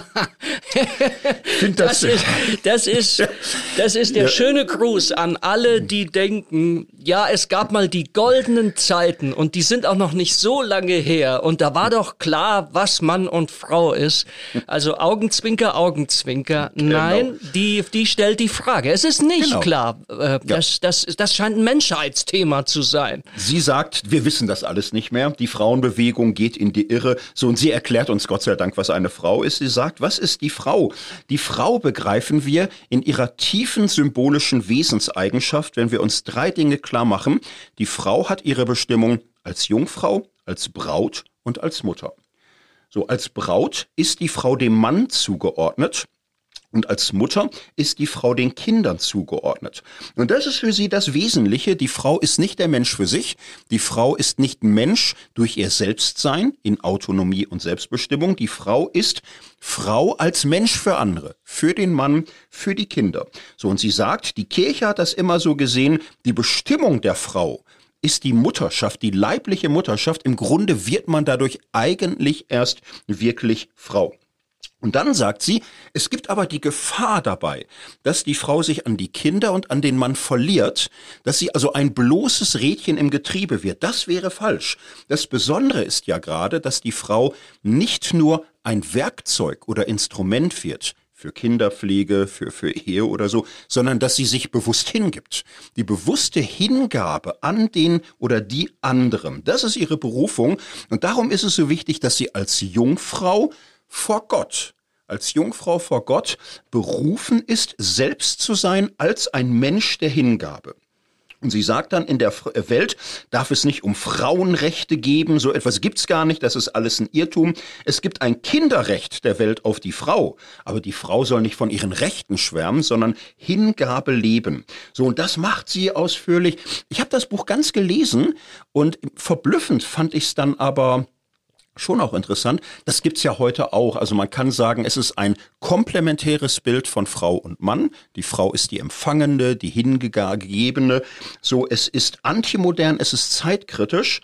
das, das, ist, das ist, das ist der ja. schöne Gruß an alle, die denken, ja, es gab mal die goldenen Zeiten und die sind auch noch nicht so lange her und da war doch klar, was Mann und Frau ist. Also Augenzwinker, Augenzwinker. Genau. Nein, die, die stellt die Frage. Es ist nicht genau. klar. Äh, das, ja. das, das scheint ein Menschheitsthema zu sein. Sie sagt, wir wissen das alles nicht mehr. Die Frauenbewegung geht in die Irre. So, und sie erklärt uns Gott sei Dank, was eine Frau ist. Sie sagt, was ist die Frau? Die Frau begreifen wir in ihrer tiefen symbolischen Wesenseigenschaft, wenn wir uns drei Dinge klar machen. Die Frau hat ihre Bestimmung als Jungfrau, als Braut und als Mutter. So als Braut ist die Frau dem Mann zugeordnet und als Mutter ist die Frau den Kindern zugeordnet. Und das ist für sie das Wesentliche. Die Frau ist nicht der Mensch für sich. Die Frau ist nicht Mensch durch ihr Selbstsein in Autonomie und Selbstbestimmung. Die Frau ist Frau als Mensch für andere, für den Mann, für die Kinder. So, und sie sagt, die Kirche hat das immer so gesehen, die Bestimmung der Frau ist die Mutterschaft, die leibliche Mutterschaft. Im Grunde wird man dadurch eigentlich erst wirklich Frau. Und dann sagt sie, es gibt aber die Gefahr dabei, dass die Frau sich an die Kinder und an den Mann verliert, dass sie also ein bloßes Rädchen im Getriebe wird. Das wäre falsch. Das Besondere ist ja gerade, dass die Frau nicht nur ein Werkzeug oder Instrument wird, für Kinderpflege, für, für Ehe oder so, sondern dass sie sich bewusst hingibt. Die bewusste Hingabe an den oder die anderen, das ist ihre Berufung. Und darum ist es so wichtig, dass sie als Jungfrau vor Gott, als Jungfrau vor Gott berufen ist, selbst zu sein als ein Mensch der Hingabe. Und sie sagt dann, in der äh, Welt darf es nicht um Frauenrechte geben, so etwas gibt's gar nicht, das ist alles ein Irrtum. Es gibt ein Kinderrecht der Welt auf die Frau, aber die Frau soll nicht von ihren Rechten schwärmen, sondern Hingabe leben. So, und das macht sie ausführlich. Ich habe das Buch ganz gelesen und verblüffend fand ich es dann aber schon auch interessant. Das gibt's ja heute auch. Also man kann sagen, es ist ein komplementäres Bild von Frau und Mann. Die Frau ist die Empfangende, die Hingegebene. So, es ist antimodern, es ist zeitkritisch.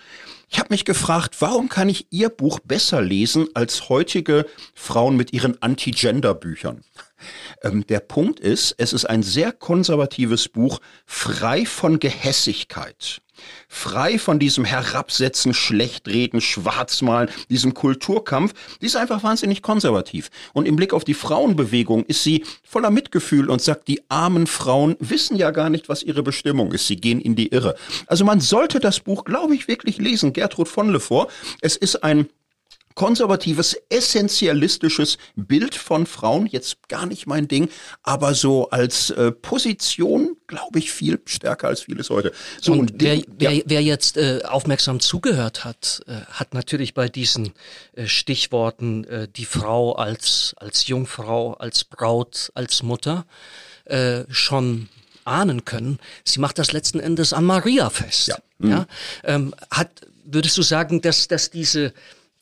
Ich habe mich gefragt, warum kann ich Ihr Buch besser lesen als heutige Frauen mit ihren Anti-Gender-Büchern? Ähm, der Punkt ist, es ist ein sehr konservatives Buch, frei von Gehässigkeit frei von diesem Herabsetzen, Schlechtreden, Schwarzmalen, diesem Kulturkampf, die ist einfach wahnsinnig konservativ. Und im Blick auf die Frauenbewegung ist sie voller Mitgefühl und sagt, die armen Frauen wissen ja gar nicht, was ihre Bestimmung ist. Sie gehen in die Irre. Also man sollte das Buch, glaube ich, wirklich lesen. Gertrud von Lefort. Es ist ein konservatives, essentialistisches Bild von Frauen, jetzt gar nicht mein Ding, aber so als äh, Position, glaube ich, viel stärker als vieles heute. So, und, und wer, wer, wer jetzt äh, aufmerksam zugehört hat, äh, hat natürlich bei diesen äh, Stichworten äh, die Frau als, als Jungfrau, als Braut, als Mutter äh, schon ahnen können. Sie macht das letzten Endes an Maria fest. Ja. Mhm. ja? Ähm, hat, würdest du sagen, dass, dass diese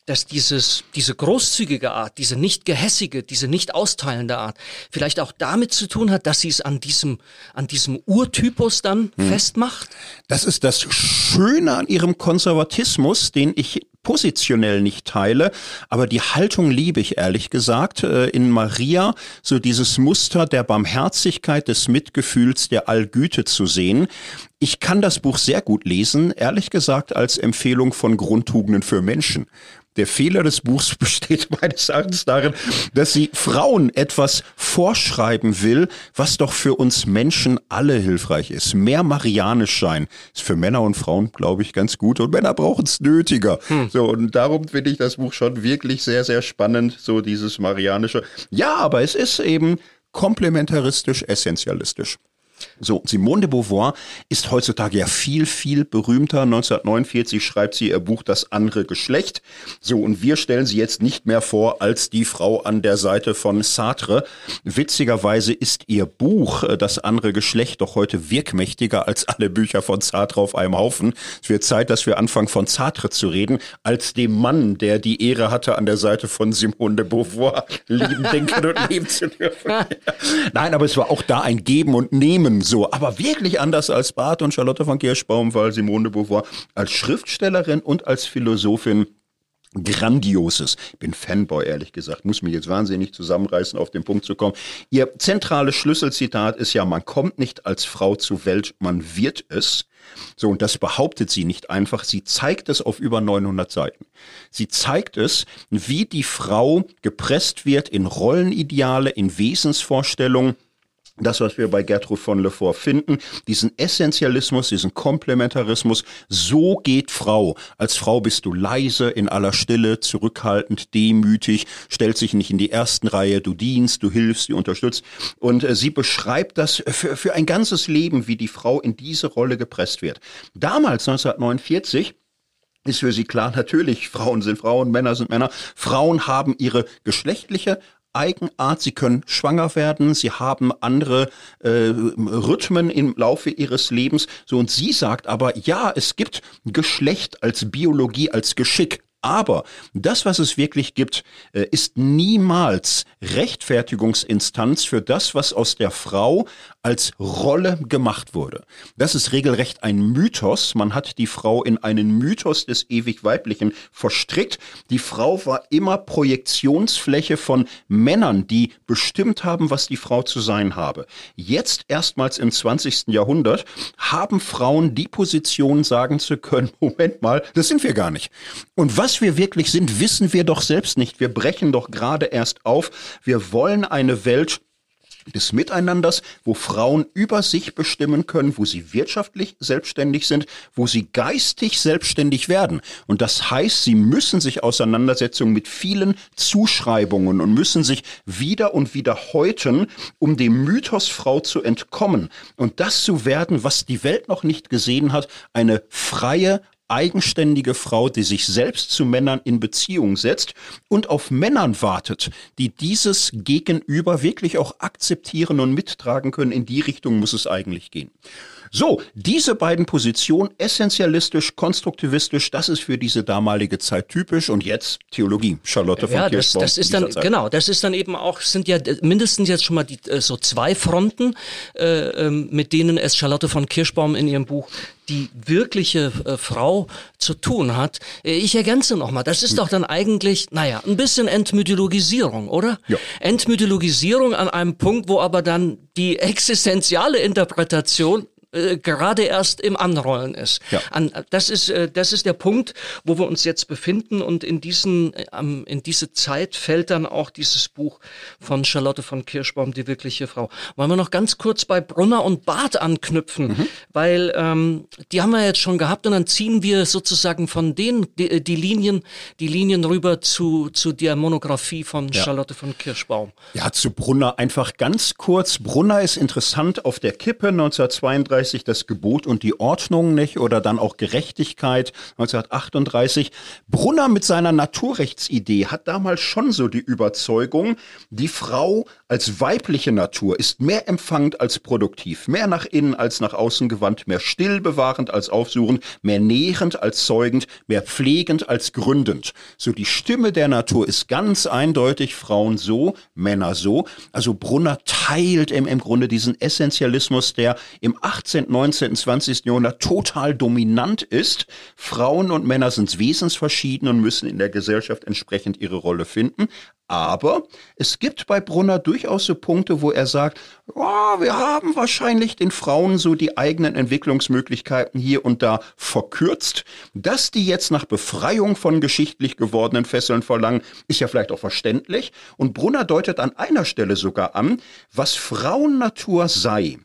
dass dieses, diese großzügige Art, diese nicht gehässige, diese nicht austeilende Art vielleicht auch damit zu tun hat, dass sie es an diesem, an diesem Urtypus dann hm. festmacht? Das ist das Schöne an ihrem Konservatismus, den ich positionell nicht teile, aber die Haltung liebe ich ehrlich gesagt äh, in Maria, so dieses Muster der Barmherzigkeit, des Mitgefühls, der Allgüte zu sehen. Ich kann das Buch sehr gut lesen, ehrlich gesagt als Empfehlung von Grundtugenden für Menschen. Der Fehler des Buchs besteht meines Erachtens darin, dass sie Frauen etwas vorschreiben will, was doch für uns Menschen alle hilfreich ist. Mehr marianisch sein ist für Männer und Frauen, glaube ich, ganz gut und Männer brauchen es nötiger. Hm. So, und darum finde ich das Buch schon wirklich sehr, sehr spannend, so dieses marianische. Ja, aber es ist eben komplementaristisch, essentialistisch. So, Simone de Beauvoir ist heutzutage ja viel, viel berühmter. 1949 schreibt sie ihr Buch Das andere Geschlecht. So, und wir stellen sie jetzt nicht mehr vor als die Frau an der Seite von Sartre. Witzigerweise ist ihr Buch äh, Das andere Geschlecht doch heute wirkmächtiger als alle Bücher von Sartre auf einem Haufen. Es wird Zeit, dass wir anfangen von Sartre zu reden, als dem Mann, der die Ehre hatte, an der Seite von Simone de Beauvoir lieben, denken und leben zu dürfen. Nein, aber es war auch da ein Geben und Nehmen Themen so, aber wirklich anders als Barth und Charlotte von Kirschbaum, weil Simone de Beauvoir als Schriftstellerin und als Philosophin Grandioses. Ich bin Fanboy, ehrlich gesagt. Muss mich jetzt wahnsinnig zusammenreißen, auf den Punkt zu kommen. Ihr zentrales Schlüsselzitat ist ja, man kommt nicht als Frau zur Welt, man wird es. So, und das behauptet sie nicht einfach. Sie zeigt es auf über 900 Seiten. Sie zeigt es, wie die Frau gepresst wird in Rollenideale, in Wesensvorstellungen, das, was wir bei Gertrud von Lefort finden, diesen Essentialismus, diesen Komplementarismus, so geht Frau. Als Frau bist du leise, in aller Stille, zurückhaltend, demütig, stellst dich nicht in die ersten Reihe, du dienst, du hilfst, du unterstützt. Und äh, sie beschreibt das für, für ein ganzes Leben, wie die Frau in diese Rolle gepresst wird. Damals, 1949, ist für sie klar, natürlich, Frauen sind Frauen, Männer sind Männer. Frauen haben ihre geschlechtliche Eigenart, sie können schwanger werden, sie haben andere äh, Rhythmen im Laufe ihres Lebens. So und sie sagt aber, ja, es gibt Geschlecht als Biologie, als Geschick, aber das, was es wirklich gibt, äh, ist niemals Rechtfertigungsinstanz für das, was aus der Frau als Rolle gemacht wurde. Das ist regelrecht ein Mythos. Man hat die Frau in einen Mythos des ewig Weiblichen verstrickt. Die Frau war immer Projektionsfläche von Männern, die bestimmt haben, was die Frau zu sein habe. Jetzt erstmals im 20. Jahrhundert haben Frauen die Position sagen zu können, Moment mal, das sind wir gar nicht. Und was wir wirklich sind, wissen wir doch selbst nicht. Wir brechen doch gerade erst auf. Wir wollen eine Welt, des Miteinanders, wo Frauen über sich bestimmen können, wo sie wirtschaftlich selbstständig sind, wo sie geistig selbstständig werden. Und das heißt, sie müssen sich Auseinandersetzungen mit vielen Zuschreibungen und müssen sich wieder und wieder häuten, um dem Mythos Frau zu entkommen und das zu werden, was die Welt noch nicht gesehen hat, eine freie, eigenständige Frau, die sich selbst zu Männern in Beziehung setzt und auf Männern wartet, die dieses Gegenüber wirklich auch akzeptieren und mittragen können. In die Richtung muss es eigentlich gehen. So, diese beiden Positionen, essentialistisch, konstruktivistisch, das ist für diese damalige Zeit typisch und jetzt Theologie, Charlotte von ja, das, das ist dann, genau, das ist dann eben auch, sind ja mindestens jetzt schon mal die, äh, so zwei Fronten, äh, ähm, mit denen es Charlotte von Kirschbaum in ihrem Buch die wirkliche äh, Frau zu tun hat. Äh, ich ergänze nochmal, das ist hm. doch dann eigentlich, naja, ein bisschen Entmythologisierung, oder? Ja. Entmythologisierung an einem Punkt, wo aber dann die existenziale Interpretation äh, gerade erst im Anrollen ist. Ja. An, das ist äh, das ist der Punkt, wo wir uns jetzt befinden und in diesen ähm, in diese Zeit fällt dann auch dieses Buch von Charlotte von Kirschbaum, die wirkliche Frau. Wollen wir noch ganz kurz bei Brunner und Barth anknüpfen, mhm. weil ähm, die haben wir jetzt schon gehabt und dann ziehen wir sozusagen von denen die, äh, die Linien die Linien rüber zu zu der Monographie von ja. Charlotte von Kirschbaum. Ja, zu Brunner einfach ganz kurz. Brunner ist interessant auf der Kippe 1932 1938 das Gebot und die Ordnung nicht oder dann auch Gerechtigkeit 1938. Brunner mit seiner Naturrechtsidee hat damals schon so die Überzeugung, die Frau als weibliche Natur ist mehr empfangend als produktiv, mehr nach innen als nach außen gewandt, mehr stillbewahrend als aufsuchend, mehr nährend als zeugend, mehr pflegend als gründend. So die Stimme der Natur ist ganz eindeutig Frauen so, Männer so. Also Brunner teilt im, im Grunde diesen Essentialismus, der im 18., 19., 20. Jahrhundert total dominant ist. Frauen und Männer sind wesensverschieden und müssen in der Gesellschaft entsprechend ihre Rolle finden. Aber es gibt bei Brunner durchaus so Punkte, wo er sagt, oh, wir haben wahrscheinlich den Frauen so die eigenen Entwicklungsmöglichkeiten hier und da verkürzt. Dass die jetzt nach Befreiung von geschichtlich gewordenen Fesseln verlangen, ist ja vielleicht auch verständlich. Und Brunner deutet an einer Stelle sogar an, was Frauennatur sei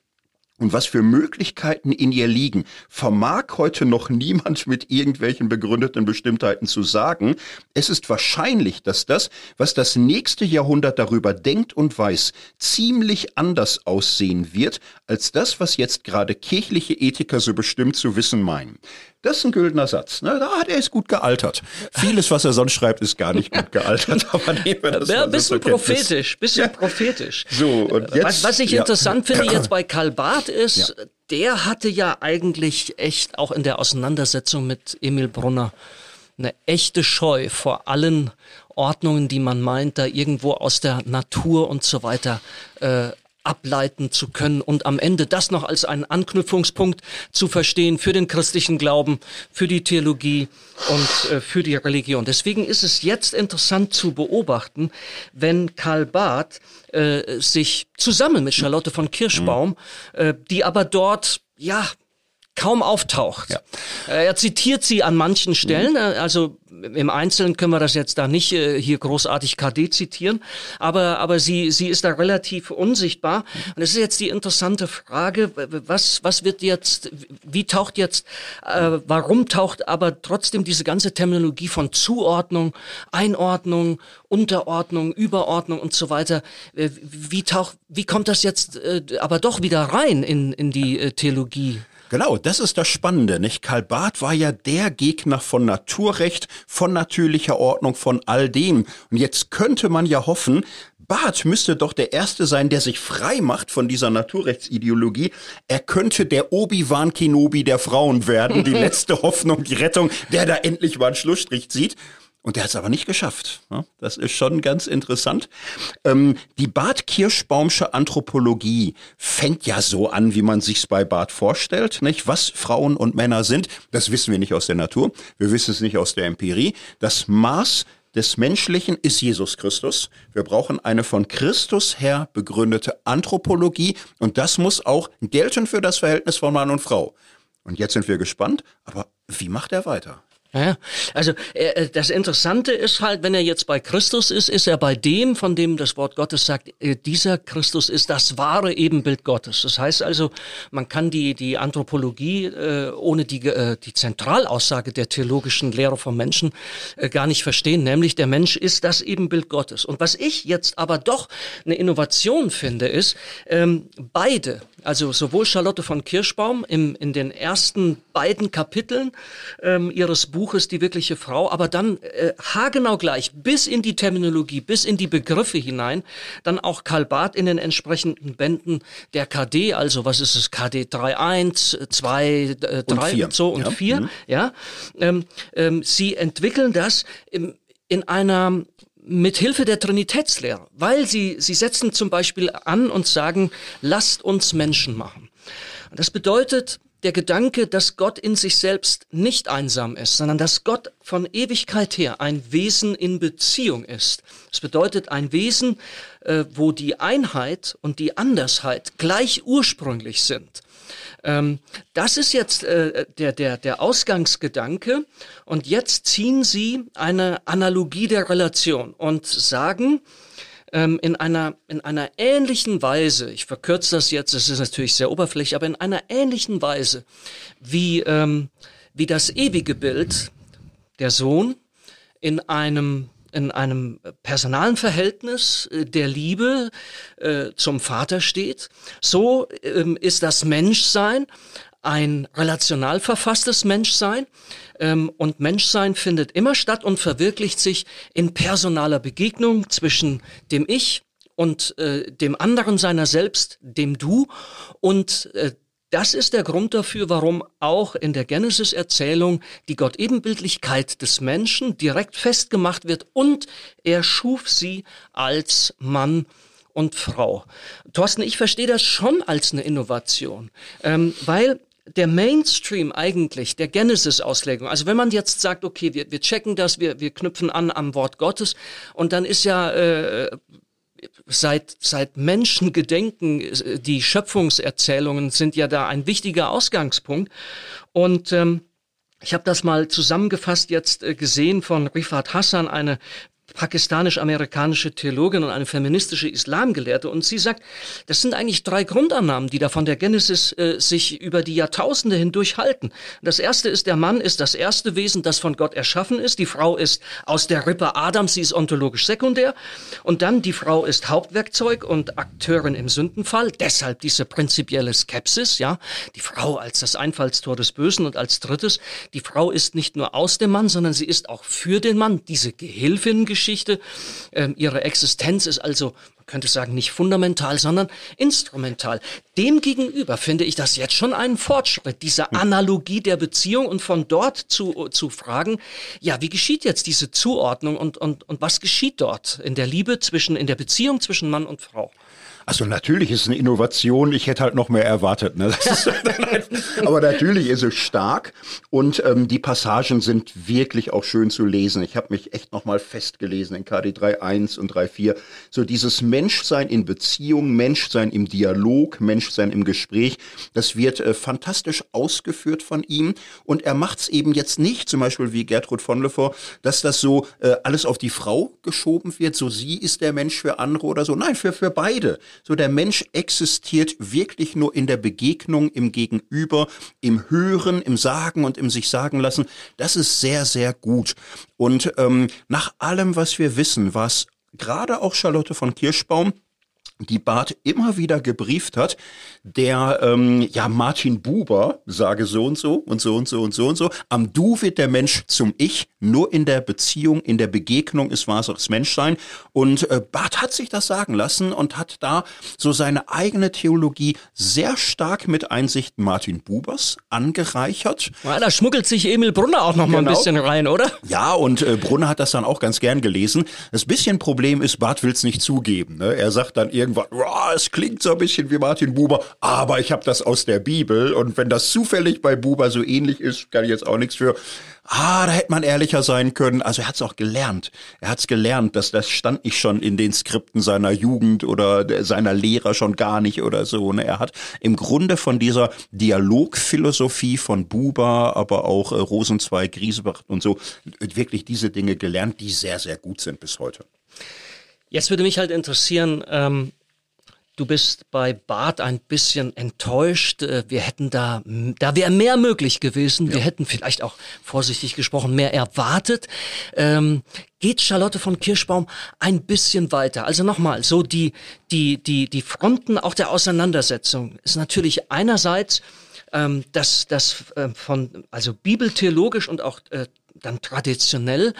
und was für Möglichkeiten in ihr liegen, vermag heute noch niemand mit irgendwelchen begründeten Bestimmtheiten zu sagen. Es ist wahrscheinlich, dass das, was das nächste Jahrhundert darüber denkt und weiß, ziemlich anders aussehen wird, als das, was jetzt gerade kirchliche Ethiker so bestimmt zu wissen meinen. Das ist ein güldener Satz. Ne? Da hat er ist gut gealtert. Vieles, was er sonst schreibt, ist gar nicht gut gealtert. Aber nehmen wir das ja, ein bisschen so prophetisch, bisschen ja. prophetisch. So und jetzt, was, was ich ja. interessant finde jetzt bei Karl Barth ist, ja. der hatte ja eigentlich echt auch in der Auseinandersetzung mit Emil Brunner eine echte Scheu vor allen Ordnungen, die man meint, da irgendwo aus der Natur und so weiter äh, ableiten zu können und am Ende das noch als einen Anknüpfungspunkt zu verstehen für den christlichen Glauben, für die Theologie und äh, für die Religion. Deswegen ist es jetzt interessant zu beobachten, wenn Karl Barth äh, sich zusammen mit Charlotte von Kirschbaum, äh, die aber dort ja kaum auftaucht. Ja. Äh, er zitiert sie an manchen Stellen, mhm. also im Einzelnen können wir das jetzt da nicht äh, hier großartig KD zitieren, aber, aber sie, sie ist da relativ unsichtbar. Und es ist jetzt die interessante Frage, was, was wird jetzt, wie taucht jetzt, äh, warum taucht aber trotzdem diese ganze Terminologie von Zuordnung, Einordnung, Unterordnung, Überordnung und so weiter, äh, wie taucht, wie kommt das jetzt äh, aber doch wieder rein in, in die äh, Theologie? Genau, das ist das Spannende, nicht? Karl Barth war ja der Gegner von Naturrecht, von natürlicher Ordnung, von all dem. Und jetzt könnte man ja hoffen, Barth müsste doch der Erste sein, der sich frei macht von dieser Naturrechtsideologie. Er könnte der Obi-Wan Kenobi der Frauen werden, die letzte Hoffnung, die Rettung, der da endlich mal einen Schlussstrich zieht. Und der hat es aber nicht geschafft. Das ist schon ganz interessant. Ähm, die Bad Kirschbaumsche Anthropologie fängt ja so an, wie man sich's bei Bad vorstellt. Nicht? Was Frauen und Männer sind, das wissen wir nicht aus der Natur. Wir wissen es nicht aus der Empirie. Das Maß des Menschlichen ist Jesus Christus. Wir brauchen eine von Christus her begründete Anthropologie und das muss auch gelten für das Verhältnis von Mann und Frau. Und jetzt sind wir gespannt, aber wie macht er weiter? Ja, also äh, das Interessante ist halt, wenn er jetzt bei Christus ist, ist er bei dem, von dem das Wort Gottes sagt, äh, dieser Christus ist das wahre Ebenbild Gottes. Das heißt also, man kann die die Anthropologie äh, ohne die äh, die Zentralaussage der theologischen Lehre vom Menschen äh, gar nicht verstehen, nämlich der Mensch ist das Ebenbild Gottes. Und was ich jetzt aber doch eine Innovation finde, ist ähm, beide, also sowohl Charlotte von Kirschbaum im, in den ersten beiden Kapiteln ähm, ihres Buches Die wirkliche Frau, aber dann äh, haargenau gleich bis in die Terminologie, bis in die Begriffe hinein, dann auch Karl Barth in den entsprechenden Bänden der KD, also was ist es, KD 3.1, 2, 3 und so und ja. 4, mhm. ja. Ähm, ähm, sie entwickeln das im, in einer mit Hilfe der Trinitätslehre, weil sie, sie setzen zum Beispiel an und sagen, lasst uns Menschen machen. Das bedeutet, der Gedanke, dass Gott in sich selbst nicht einsam ist, sondern dass Gott von Ewigkeit her ein Wesen in Beziehung ist. Das bedeutet ein Wesen, äh, wo die Einheit und die Andersheit gleich ursprünglich sind. Ähm, das ist jetzt äh, der, der, der Ausgangsgedanke. Und jetzt ziehen Sie eine Analogie der Relation und sagen, ähm, in einer, in einer ähnlichen Weise, ich verkürze das jetzt, es ist natürlich sehr oberflächlich, aber in einer ähnlichen Weise, wie, ähm, wie das ewige Bild, der Sohn, in einem in einem personalen Verhältnis äh, der Liebe äh, zum Vater steht. So ähm, ist das Menschsein ein relational verfasstes Menschsein. Ähm, und Menschsein findet immer statt und verwirklicht sich in personaler Begegnung zwischen dem Ich und äh, dem anderen seiner selbst, dem Du. Und äh, das ist der Grund dafür, warum auch in der Genesis-Erzählung die Gott-Ebenbildlichkeit des Menschen direkt festgemacht wird und er schuf sie als Mann und Frau. Thorsten, ich verstehe das schon als eine Innovation, ähm, weil der Mainstream eigentlich der Genesis-Auslegung, also wenn man jetzt sagt, okay, wir, wir checken das, wir, wir knüpfen an am Wort Gottes und dann ist ja äh, seit, seit Menschengedenken äh, die Schöpfungserzählungen sind ja da ein wichtiger Ausgangspunkt. Und ähm, ich habe das mal zusammengefasst jetzt äh, gesehen von Rifat Hassan, eine pakistanisch-amerikanische Theologin und eine feministische Islamgelehrte und sie sagt, das sind eigentlich drei Grundannahmen, die da von der Genesis äh, sich über die Jahrtausende hindurch halten. Das erste ist, der Mann ist das erste Wesen, das von Gott erschaffen ist. Die Frau ist aus der Rippe Adams, sie ist ontologisch sekundär. Und dann die Frau ist Hauptwerkzeug und Akteurin im Sündenfall. Deshalb diese prinzipielle Skepsis, ja. Die Frau als das Einfallstor des Bösen und als drittes, die Frau ist nicht nur aus dem Mann, sondern sie ist auch für den Mann, diese Gehilfin Geschichte. Ähm, ihre Existenz ist also, man könnte sagen, nicht fundamental, sondern instrumental. Demgegenüber finde ich das jetzt schon einen Fortschritt, diese hm. Analogie der Beziehung und von dort zu, zu fragen, ja, wie geschieht jetzt diese Zuordnung und, und, und was geschieht dort in der Liebe zwischen, in der Beziehung zwischen Mann und Frau? Also natürlich ist es eine Innovation. Ich hätte halt noch mehr erwartet. Ne? aber natürlich ist es stark und ähm, die Passagen sind wirklich auch schön zu lesen. Ich habe mich echt noch mal festgelesen in KD 3.1 und 3.4. So dieses Menschsein in Beziehung, Menschsein im Dialog, Menschsein im Gespräch, das wird äh, fantastisch ausgeführt von ihm und er macht es eben jetzt nicht, zum Beispiel wie Gertrud von Lefort, dass das so äh, alles auf die Frau geschoben wird, so sie ist der Mensch für andere oder so. Nein, für, für beide. So der Mensch existiert wirklich nur in der Begegnung, im Gegenüber, im Hören, im Sagen und im sich sagen lassen. Das ist sehr, sehr gut. Und ähm, nach allem, was wir wissen, was gerade auch Charlotte von Kirschbaum die Barth immer wieder gebrieft hat, der ähm, ja Martin Buber sage so und so und so und so und so und so. Am Du wird der Mensch zum Ich, nur in der Beziehung, in der Begegnung ist wahres Menschsein. Und äh, Barth hat sich das sagen lassen und hat da so seine eigene Theologie sehr stark mit Einsichten Martin Bubers angereichert. Ja, da schmuggelt sich Emil Brunner auch noch mal genau. ein bisschen rein, oder? Ja, und äh, Brunner hat das dann auch ganz gern gelesen. Das bisschen Problem ist, Barth will es nicht zugeben. Ne? Er sagt dann irgendwann, es klingt so ein bisschen wie Martin Buber, aber ich habe das aus der Bibel und wenn das zufällig bei Buber so ähnlich ist, kann ich jetzt auch nichts für. Ah, da hätte man ehrlicher sein können. Also er hat es auch gelernt. Er hat es gelernt, dass das stand nicht schon in den Skripten seiner Jugend oder seiner Lehrer schon gar nicht oder so. Ne? Er hat im Grunde von dieser Dialogphilosophie von Buber, aber auch äh, Rosenzweig, Griesebach und so wirklich diese Dinge gelernt, die sehr, sehr gut sind bis heute. Jetzt würde mich halt interessieren, ähm, Du bist bei Bart ein bisschen enttäuscht. Äh, wir hätten da, da wäre mehr möglich gewesen. Ja. Wir hätten vielleicht auch vorsichtig gesprochen mehr erwartet. Ähm, geht Charlotte von Kirschbaum ein bisschen weiter? Also nochmal, so die, die, die, die Fronten auch der Auseinandersetzung ist natürlich einerseits ähm, das, das äh, von, also bibeltheologisch und auch äh, dann traditionell,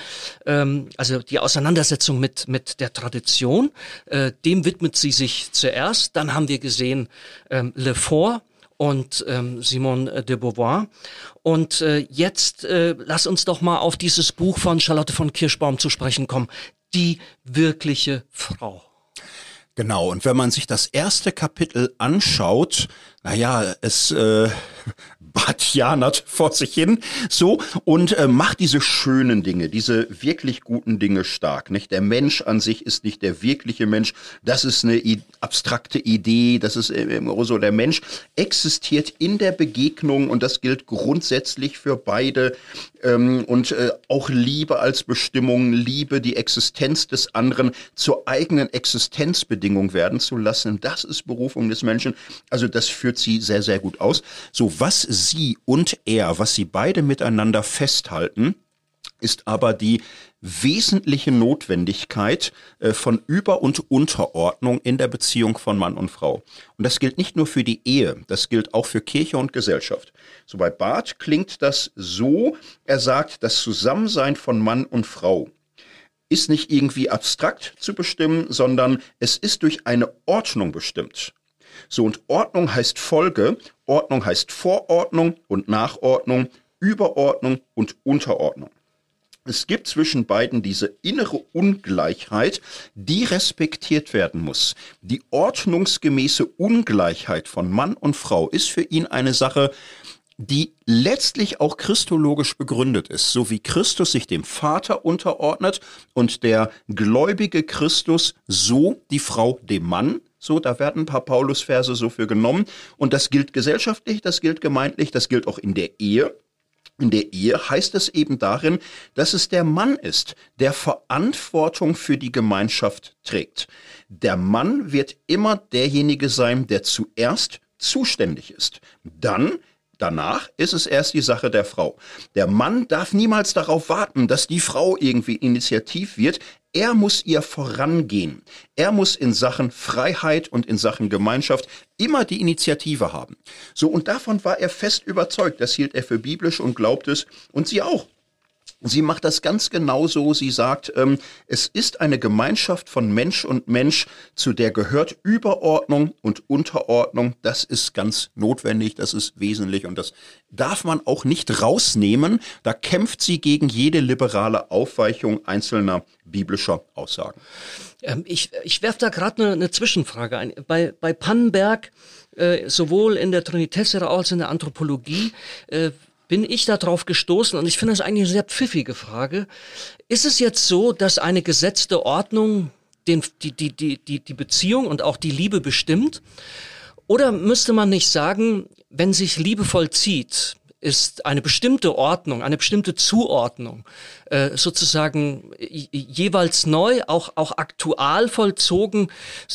ähm, also die Auseinandersetzung mit, mit der Tradition, äh, dem widmet sie sich zuerst. Dann haben wir gesehen ähm, Le Fort und ähm, Simone de Beauvoir. Und äh, jetzt äh, lass uns doch mal auf dieses Buch von Charlotte von Kirschbaum zu sprechen kommen. Die wirkliche Frau. Genau, und wenn man sich das erste Kapitel anschaut, naja, es äh, batjanert vor sich hin, so, und äh, macht diese schönen Dinge, diese wirklich guten Dinge stark, nicht? Der Mensch an sich ist nicht der wirkliche Mensch, das ist eine I abstrakte Idee, das ist äh, so, der Mensch existiert in der Begegnung und das gilt grundsätzlich für beide ähm, und äh, auch Liebe als Bestimmung, Liebe, die Existenz des anderen zur eigenen Existenzbedingung werden zu lassen, das ist Berufung des Menschen, also das führt sie sehr, sehr gut aus. So, was sie und er, was sie beide miteinander festhalten, ist aber die wesentliche Notwendigkeit äh, von Über- und Unterordnung in der Beziehung von Mann und Frau. Und das gilt nicht nur für die Ehe, das gilt auch für Kirche und Gesellschaft. So bei Barth klingt das so, er sagt, das Zusammensein von Mann und Frau ist nicht irgendwie abstrakt zu bestimmen, sondern es ist durch eine Ordnung bestimmt. So, und Ordnung heißt Folge, Ordnung heißt Vorordnung und Nachordnung, Überordnung und Unterordnung. Es gibt zwischen beiden diese innere Ungleichheit, die respektiert werden muss. Die ordnungsgemäße Ungleichheit von Mann und Frau ist für ihn eine Sache, die letztlich auch christologisch begründet ist, so wie Christus sich dem Vater unterordnet und der gläubige Christus so die Frau dem Mann, so, da werden ein paar Paulus-Verse so für genommen. Und das gilt gesellschaftlich, das gilt gemeindlich, das gilt auch in der Ehe. In der Ehe heißt es eben darin, dass es der Mann ist, der Verantwortung für die Gemeinschaft trägt. Der Mann wird immer derjenige sein, der zuerst zuständig ist. Dann Danach ist es erst die Sache der Frau. Der Mann darf niemals darauf warten, dass die Frau irgendwie initiativ wird. Er muss ihr vorangehen. Er muss in Sachen Freiheit und in Sachen Gemeinschaft immer die Initiative haben. So, und davon war er fest überzeugt. Das hielt er für biblisch und glaubt es. Und sie auch. Sie macht das ganz genauso. Sie sagt, ähm, es ist eine Gemeinschaft von Mensch und Mensch, zu der gehört Überordnung und Unterordnung. Das ist ganz notwendig, das ist wesentlich und das darf man auch nicht rausnehmen. Da kämpft sie gegen jede liberale Aufweichung einzelner biblischer Aussagen. Ähm, ich ich werfe da gerade eine, eine Zwischenfrage ein. Bei, bei Pannenberg, äh, sowohl in der Trinitessere als in der Anthropologie, äh, bin ich darauf gestoßen und ich finde das eigentlich eine sehr pfiffige Frage. Ist es jetzt so, dass eine gesetzte Ordnung den, die, die, die, die, die Beziehung und auch die Liebe bestimmt? Oder müsste man nicht sagen, wenn sich Liebe vollzieht, ist eine bestimmte Ordnung, eine bestimmte Zuordnung äh, sozusagen jeweils neu, auch, auch aktual vollzogen,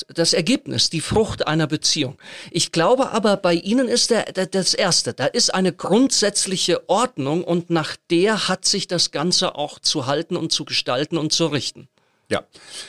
das Ergebnis, die Frucht einer Beziehung. Ich glaube aber, bei Ihnen ist der, der, das Erste, da ist eine grundsätzliche Ordnung und nach der hat sich das Ganze auch zu halten und zu gestalten und zu richten. Ja,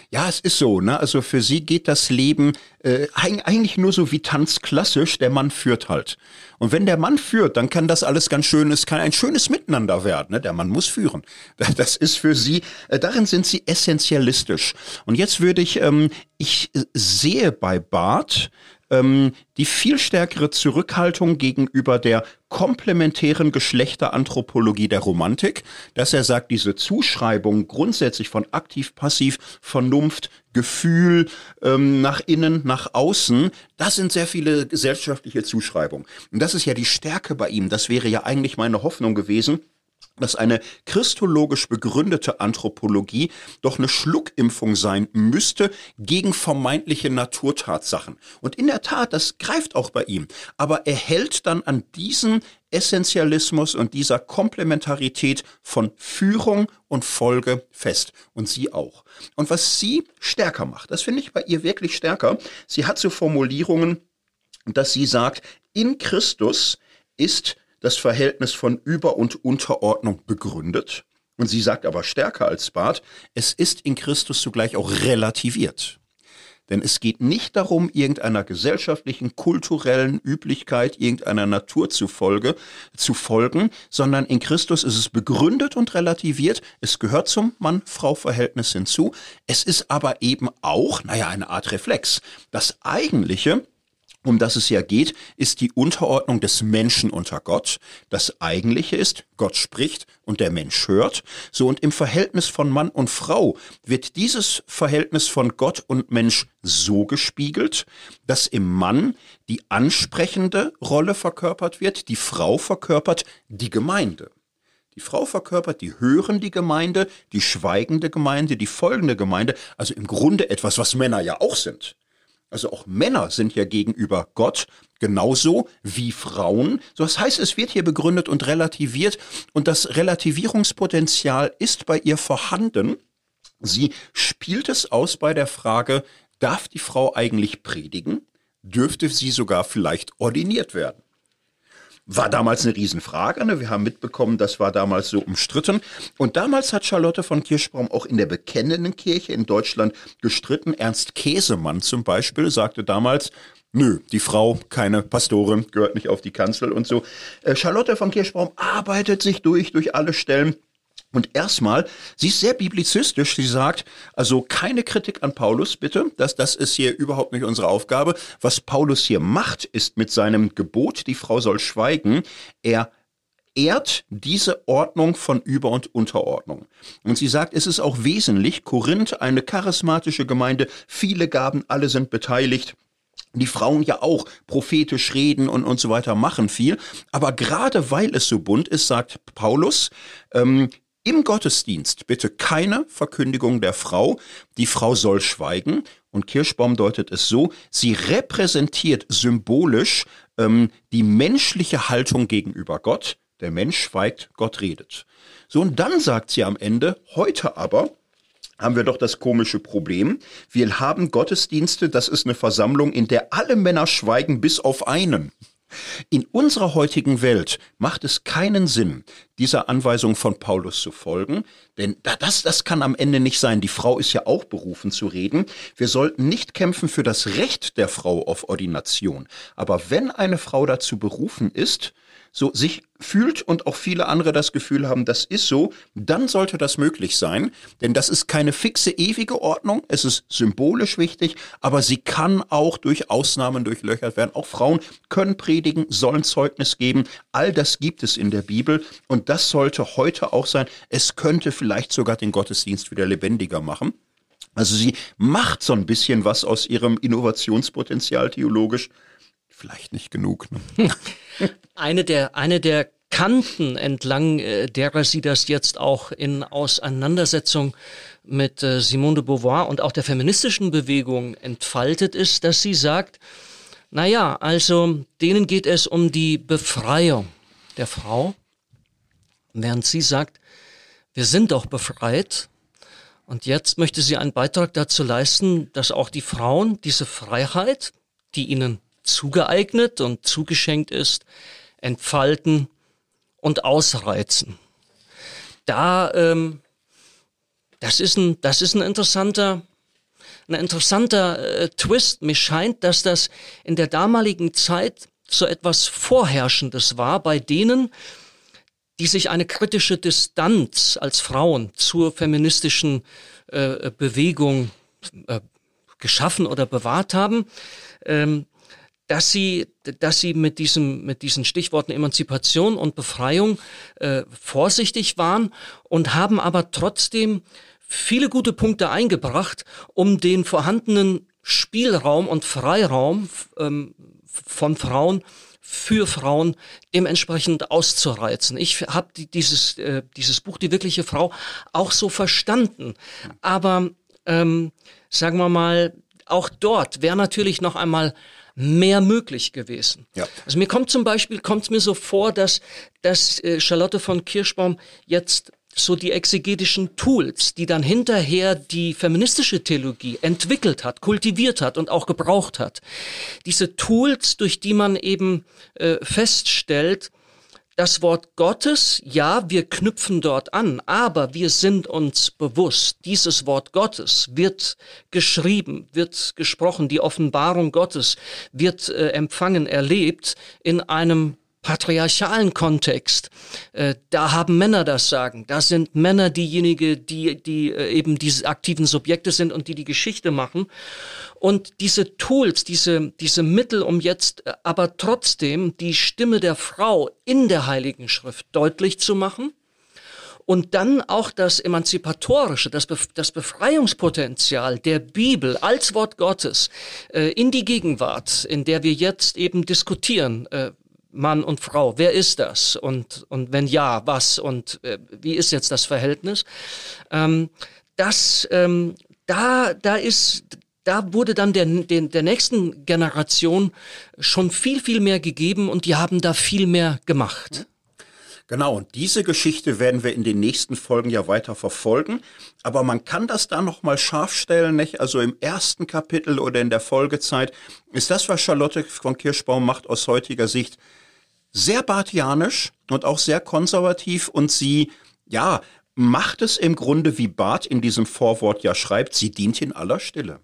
ja, es ist so. Ne? Also für sie geht das Leben äh, eigentlich nur so wie Tanz klassisch. Der Mann führt halt. Und wenn der Mann führt, dann kann das alles ganz schön, es kann ein schönes Miteinander werden. Ne? Der Mann muss führen. Das ist für sie, äh, darin sind sie essentialistisch. Und jetzt würde ich, ähm, ich sehe bei Barth ähm, die viel stärkere Zurückhaltung gegenüber der komplementären Geschlechteranthropologie der Romantik, dass er sagt, diese Zuschreibung grundsätzlich von aktiv-passiv, Vernunft, Gefühl ähm, nach innen, nach außen, das sind sehr viele gesellschaftliche Zuschreibungen. Und das ist ja die Stärke bei ihm. Das wäre ja eigentlich meine Hoffnung gewesen dass eine christologisch begründete Anthropologie doch eine Schluckimpfung sein müsste gegen vermeintliche Naturtatsachen. Und in der Tat, das greift auch bei ihm. Aber er hält dann an diesen Essentialismus und dieser Komplementarität von Führung und Folge fest. Und sie auch. Und was sie stärker macht, das finde ich bei ihr wirklich stärker. Sie hat so Formulierungen, dass sie sagt, in Christus ist das Verhältnis von Über- und Unterordnung begründet. Und sie sagt aber stärker als Barth, es ist in Christus zugleich auch relativiert. Denn es geht nicht darum, irgendeiner gesellschaftlichen, kulturellen Üblichkeit, irgendeiner Natur zufolge, zu folgen, sondern in Christus ist es begründet und relativiert. Es gehört zum Mann-Frau-Verhältnis hinzu. Es ist aber eben auch, naja, eine Art Reflex. Das Eigentliche, um das es ja geht, ist die Unterordnung des Menschen unter Gott. Das Eigentliche ist, Gott spricht und der Mensch hört. So und im Verhältnis von Mann und Frau wird dieses Verhältnis von Gott und Mensch so gespiegelt, dass im Mann die ansprechende Rolle verkörpert wird, die Frau verkörpert die Gemeinde. Die Frau verkörpert die hörende Gemeinde, die schweigende Gemeinde, die folgende Gemeinde, also im Grunde etwas, was Männer ja auch sind. Also auch Männer sind ja gegenüber Gott genauso wie Frauen. So, das heißt, es wird hier begründet und relativiert und das Relativierungspotenzial ist bei ihr vorhanden. Sie spielt es aus bei der Frage, darf die Frau eigentlich predigen? Dürfte sie sogar vielleicht ordiniert werden? War damals eine Riesenfrage. Ne? Wir haben mitbekommen, das war damals so umstritten. Und damals hat Charlotte von Kirschbaum auch in der bekennenden Kirche in Deutschland gestritten. Ernst Käsemann zum Beispiel sagte damals, Nö, die Frau, keine Pastorin, gehört nicht auf die Kanzel und so. Äh, Charlotte von Kirschbaum arbeitet sich durch, durch alle Stellen. Und erstmal, sie ist sehr biblizistisch. Sie sagt, also keine Kritik an Paulus, bitte. Das, das ist hier überhaupt nicht unsere Aufgabe. Was Paulus hier macht, ist mit seinem Gebot, die Frau soll schweigen, er ehrt diese Ordnung von Über- und Unterordnung. Und sie sagt, es ist auch wesentlich, Korinth, eine charismatische Gemeinde, viele Gaben, alle sind beteiligt die Frauen ja auch prophetisch reden und, und so weiter machen viel. Aber gerade weil es so bunt ist, sagt Paulus, ähm, im Gottesdienst bitte keine Verkündigung der Frau. Die Frau soll schweigen. Und Kirschbaum deutet es so, sie repräsentiert symbolisch ähm, die menschliche Haltung gegenüber Gott. Der Mensch schweigt, Gott redet. So, und dann sagt sie am Ende, heute aber haben wir doch das komische Problem. Wir haben Gottesdienste, das ist eine Versammlung, in der alle Männer schweigen bis auf einen. In unserer heutigen Welt macht es keinen Sinn, dieser Anweisung von Paulus zu folgen, denn das, das kann am Ende nicht sein. Die Frau ist ja auch berufen zu reden. Wir sollten nicht kämpfen für das Recht der Frau auf Ordination. Aber wenn eine Frau dazu berufen ist, so sich fühlt und auch viele andere das Gefühl haben, das ist so, dann sollte das möglich sein. Denn das ist keine fixe, ewige Ordnung. Es ist symbolisch wichtig, aber sie kann auch durch Ausnahmen durchlöchert werden. Auch Frauen können predigen, sollen Zeugnis geben. All das gibt es in der Bibel und das sollte heute auch sein. Es könnte vielleicht sogar den Gottesdienst wieder lebendiger machen. Also sie macht so ein bisschen was aus ihrem Innovationspotenzial theologisch. Vielleicht nicht genug. Ne? eine der, eine der Kanten entlang äh, derer sie das jetzt auch in Auseinandersetzung mit äh, Simone de Beauvoir und auch der feministischen Bewegung entfaltet ist, dass sie sagt, naja, also denen geht es um die Befreiung der Frau, während sie sagt, wir sind doch befreit. Und jetzt möchte sie einen Beitrag dazu leisten, dass auch die Frauen diese Freiheit, die ihnen zugeeignet und zugeschenkt ist, entfalten und ausreizen. Da ähm, Das ist ein, das ist ein interessanter, ein interessanter äh, Twist. Mir scheint, dass das in der damaligen Zeit so etwas Vorherrschendes war bei denen, die sich eine kritische Distanz als Frauen zur feministischen äh, Bewegung äh, geschaffen oder bewahrt haben, ähm, dass sie, dass sie mit diesem, mit diesen Stichworten Emanzipation und Befreiung äh, vorsichtig waren und haben aber trotzdem viele gute Punkte eingebracht, um den vorhandenen Spielraum und Freiraum ähm, von Frauen für Frauen dementsprechend auszureizen. Ich habe dieses, äh, dieses Buch, Die wirkliche Frau, auch so verstanden. Aber ähm, sagen wir mal, auch dort wäre natürlich noch einmal mehr möglich gewesen. Ja. Also mir kommt zum Beispiel, kommt es mir so vor, dass, dass äh, Charlotte von Kirschbaum jetzt so die exegetischen Tools, die dann hinterher die feministische Theologie entwickelt hat, kultiviert hat und auch gebraucht hat. Diese Tools, durch die man eben äh, feststellt, das Wort Gottes, ja, wir knüpfen dort an, aber wir sind uns bewusst, dieses Wort Gottes wird geschrieben, wird gesprochen, die Offenbarung Gottes wird äh, empfangen, erlebt in einem patriarchalen Kontext, äh, da haben Männer das Sagen. Da sind Männer diejenigen, die, die äh, eben diese aktiven Subjekte sind und die die Geschichte machen. Und diese Tools, diese, diese Mittel, um jetzt äh, aber trotzdem die Stimme der Frau in der Heiligen Schrift deutlich zu machen, und dann auch das Emanzipatorische, das, Be das Befreiungspotenzial der Bibel als Wort Gottes äh, in die Gegenwart, in der wir jetzt eben diskutieren, äh, Mann und Frau. Wer ist das? Und, und wenn ja, was? Und äh, wie ist jetzt das Verhältnis? Ähm, das, ähm, da, da ist, da wurde dann der, der, der nächsten Generation schon viel, viel mehr gegeben und die haben da viel mehr gemacht. Genau, und diese Geschichte werden wir in den nächsten Folgen ja weiter verfolgen. Aber man kann das da nochmal scharf stellen, nicht? Also im ersten Kapitel oder in der Folgezeit ist das, was Charlotte von Kirschbaum macht aus heutiger Sicht, sehr bartianisch und auch sehr konservativ. Und sie, ja, macht es im Grunde, wie Barth in diesem Vorwort ja schreibt, sie dient in aller Stille.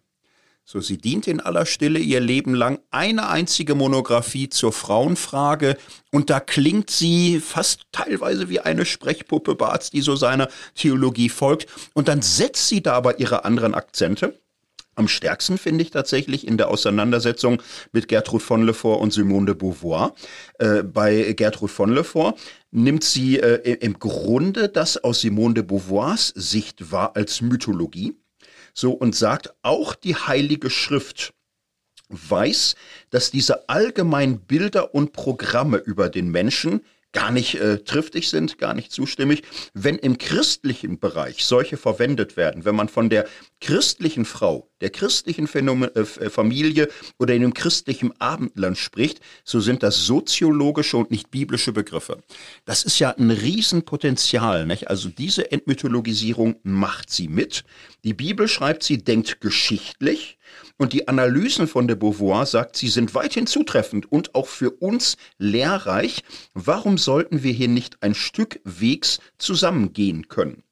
So, sie dient in aller Stille ihr Leben lang. Eine einzige Monographie zur Frauenfrage. Und da klingt sie fast teilweise wie eine Sprechpuppe Barths, die so seiner Theologie folgt. Und dann setzt sie da aber ihre anderen Akzente am stärksten finde ich tatsächlich in der Auseinandersetzung mit Gertrud von Lefort und Simone de Beauvoir. Äh, bei Gertrud von Lefort nimmt sie äh, im Grunde das aus Simone de Beauvoirs Sicht wahr als Mythologie. So und sagt, auch die Heilige Schrift weiß, dass diese allgemeinen Bilder und Programme über den Menschen gar nicht äh, triftig sind, gar nicht zustimmig. Wenn im christlichen Bereich solche verwendet werden, wenn man von der christlichen Frau, der christlichen Phänomen, äh, äh, Familie oder in dem christlichen Abendland spricht, so sind das soziologische und nicht biblische Begriffe. Das ist ja ein Riesenpotenzial. Nicht? Also diese Entmythologisierung macht sie mit. Die Bibel schreibt, sie denkt geschichtlich. Und die Analysen von de Beauvoir sagt, sie sind weithin zutreffend und auch für uns lehrreich. Warum sollten wir hier nicht ein Stück Wegs zusammengehen können?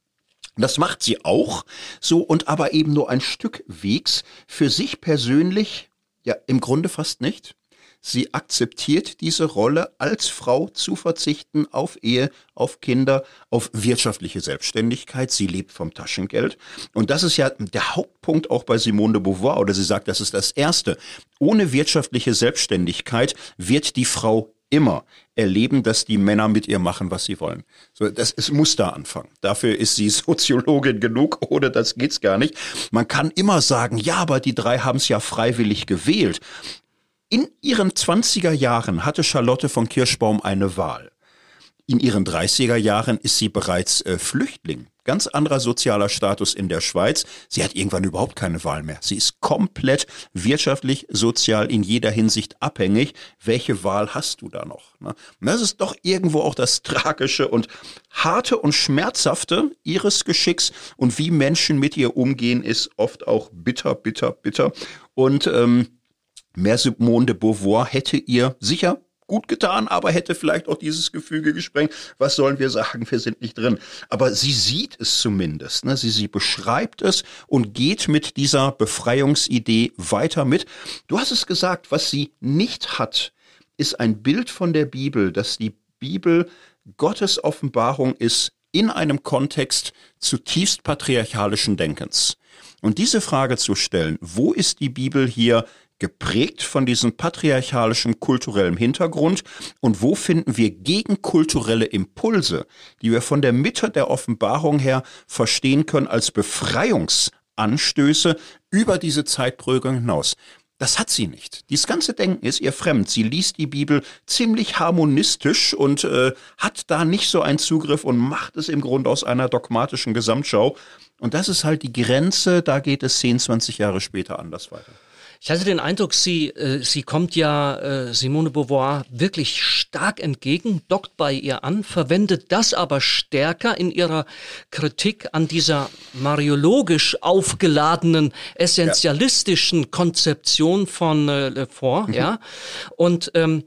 Das macht sie auch so und aber eben nur ein Stück Wegs für sich persönlich, ja im Grunde fast nicht. Sie akzeptiert diese Rolle, als Frau zu verzichten auf Ehe, auf Kinder, auf wirtschaftliche Selbstständigkeit. Sie lebt vom Taschengeld. Und das ist ja der Hauptpunkt auch bei Simone de Beauvoir, oder sie sagt, das ist das Erste. Ohne wirtschaftliche Selbstständigkeit wird die Frau immer erleben, dass die Männer mit ihr machen, was sie wollen. So, das ist Musteranfang. Dafür ist sie Soziologin genug, ohne das geht's gar nicht. Man kann immer sagen, ja, aber die drei haben es ja freiwillig gewählt. In ihren 20er Jahren hatte Charlotte von Kirschbaum eine Wahl. In ihren 30er Jahren ist sie bereits äh, Flüchtling. Ganz anderer sozialer Status in der Schweiz. Sie hat irgendwann überhaupt keine Wahl mehr. Sie ist komplett wirtschaftlich, sozial in jeder Hinsicht abhängig. Welche Wahl hast du da noch? Ne? Das ist doch irgendwo auch das Tragische und Harte und Schmerzhafte ihres Geschicks. Und wie Menschen mit ihr umgehen, ist oft auch bitter, bitter, bitter. Und ähm, Mehr Simone de Beauvoir hätte ihr sicher gut getan, aber hätte vielleicht auch dieses Gefüge gesprengt. Was sollen wir sagen? Wir sind nicht drin. Aber sie sieht es zumindest. Ne? Sie, sie beschreibt es und geht mit dieser Befreiungsidee weiter mit. Du hast es gesagt, was sie nicht hat, ist ein Bild von der Bibel, dass die Bibel Gottes Offenbarung ist in einem Kontext zutiefst patriarchalischen Denkens. Und diese Frage zu stellen, wo ist die Bibel hier geprägt von diesem patriarchalischen kulturellen Hintergrund und wo finden wir gegenkulturelle Impulse, die wir von der Mitte der Offenbarung her verstehen können als Befreiungsanstöße über diese Zeitprägung hinaus. Das hat sie nicht. Dieses ganze Denken ist ihr fremd. Sie liest die Bibel ziemlich harmonistisch und äh, hat da nicht so einen Zugriff und macht es im Grunde aus einer dogmatischen Gesamtschau. Und das ist halt die Grenze, da geht es 10, 20 Jahre später anders weiter. Ich hatte den Eindruck, sie, äh, sie kommt ja äh, Simone Beauvoir wirklich stark entgegen, dockt bei ihr an, verwendet das aber stärker in ihrer Kritik an dieser mariologisch aufgeladenen, essentialistischen ja. Konzeption von äh, Le Fort, mhm. ja. Und ähm,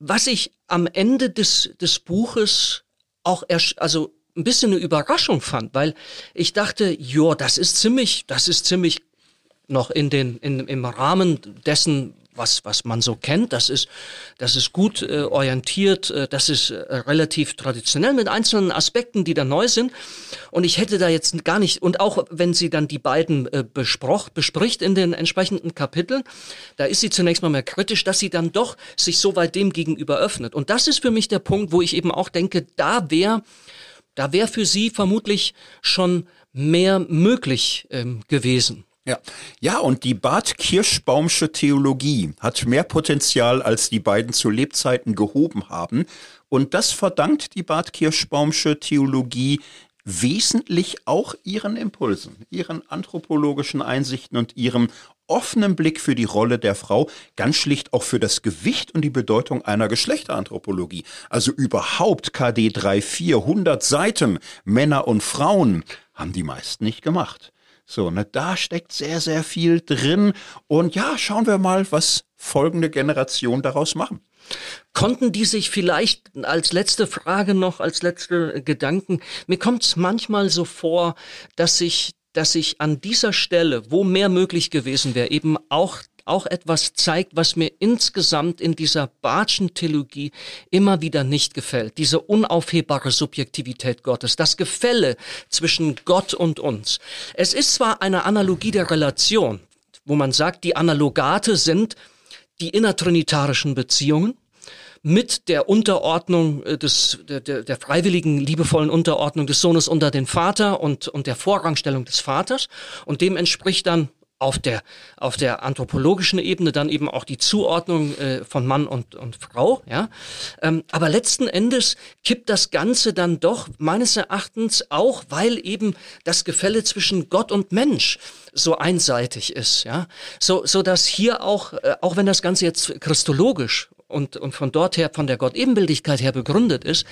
was ich am Ende des, des Buches auch also ein bisschen eine Überraschung fand, weil ich dachte, jo, das ist ziemlich, das ist ziemlich noch in den, in, im Rahmen dessen, was, was man so kennt. Das ist, das ist gut äh, orientiert, äh, das ist äh, relativ traditionell mit einzelnen Aspekten, die da neu sind. Und ich hätte da jetzt gar nicht, und auch wenn sie dann die beiden äh, besproch, bespricht in den entsprechenden Kapiteln, da ist sie zunächst mal mehr kritisch, dass sie dann doch sich so weit dem gegenüber öffnet. Und das ist für mich der Punkt, wo ich eben auch denke, da wäre, da wäre für sie vermutlich schon mehr möglich ähm, gewesen. Ja. ja, und die Bad Kirschbaumsche Theologie hat mehr Potenzial, als die beiden zu Lebzeiten gehoben haben. Und das verdankt die Bad Kirschbaumsche Theologie wesentlich auch ihren Impulsen, ihren anthropologischen Einsichten und ihrem offenen Blick für die Rolle der Frau, ganz schlicht auch für das Gewicht und die Bedeutung einer Geschlechteranthropologie. Also überhaupt KD 3, 400 Seiten, Männer und Frauen, haben die meisten nicht gemacht. So, ne, da steckt sehr, sehr viel drin. Und ja, schauen wir mal, was folgende Generation daraus machen. Konnten die sich vielleicht als letzte Frage noch, als letzte Gedanken, mir kommt es manchmal so vor, dass sich dass sich an dieser Stelle, wo mehr möglich gewesen wäre, eben auch auch etwas zeigt, was mir insgesamt in dieser Bartschen Theologie immer wieder nicht gefällt. Diese unaufhebbare Subjektivität Gottes, das Gefälle zwischen Gott und uns. Es ist zwar eine Analogie der Relation, wo man sagt, die Analogate sind die innertrinitarischen Beziehungen, mit der Unterordnung äh, des, der, der freiwilligen, liebevollen Unterordnung des Sohnes unter den Vater und, und der Vorrangstellung des Vaters. Und dem entspricht dann auf der, auf der anthropologischen Ebene dann eben auch die Zuordnung äh, von Mann und, und Frau. Ja? Ähm, aber letzten Endes kippt das Ganze dann doch meines Erachtens auch, weil eben das Gefälle zwischen Gott und Mensch so einseitig ist. Ja? So, so dass hier auch, äh, auch wenn das Ganze jetzt christologisch und, und von dort her, von der Gott-Ebenbildigkeit her begründet ist,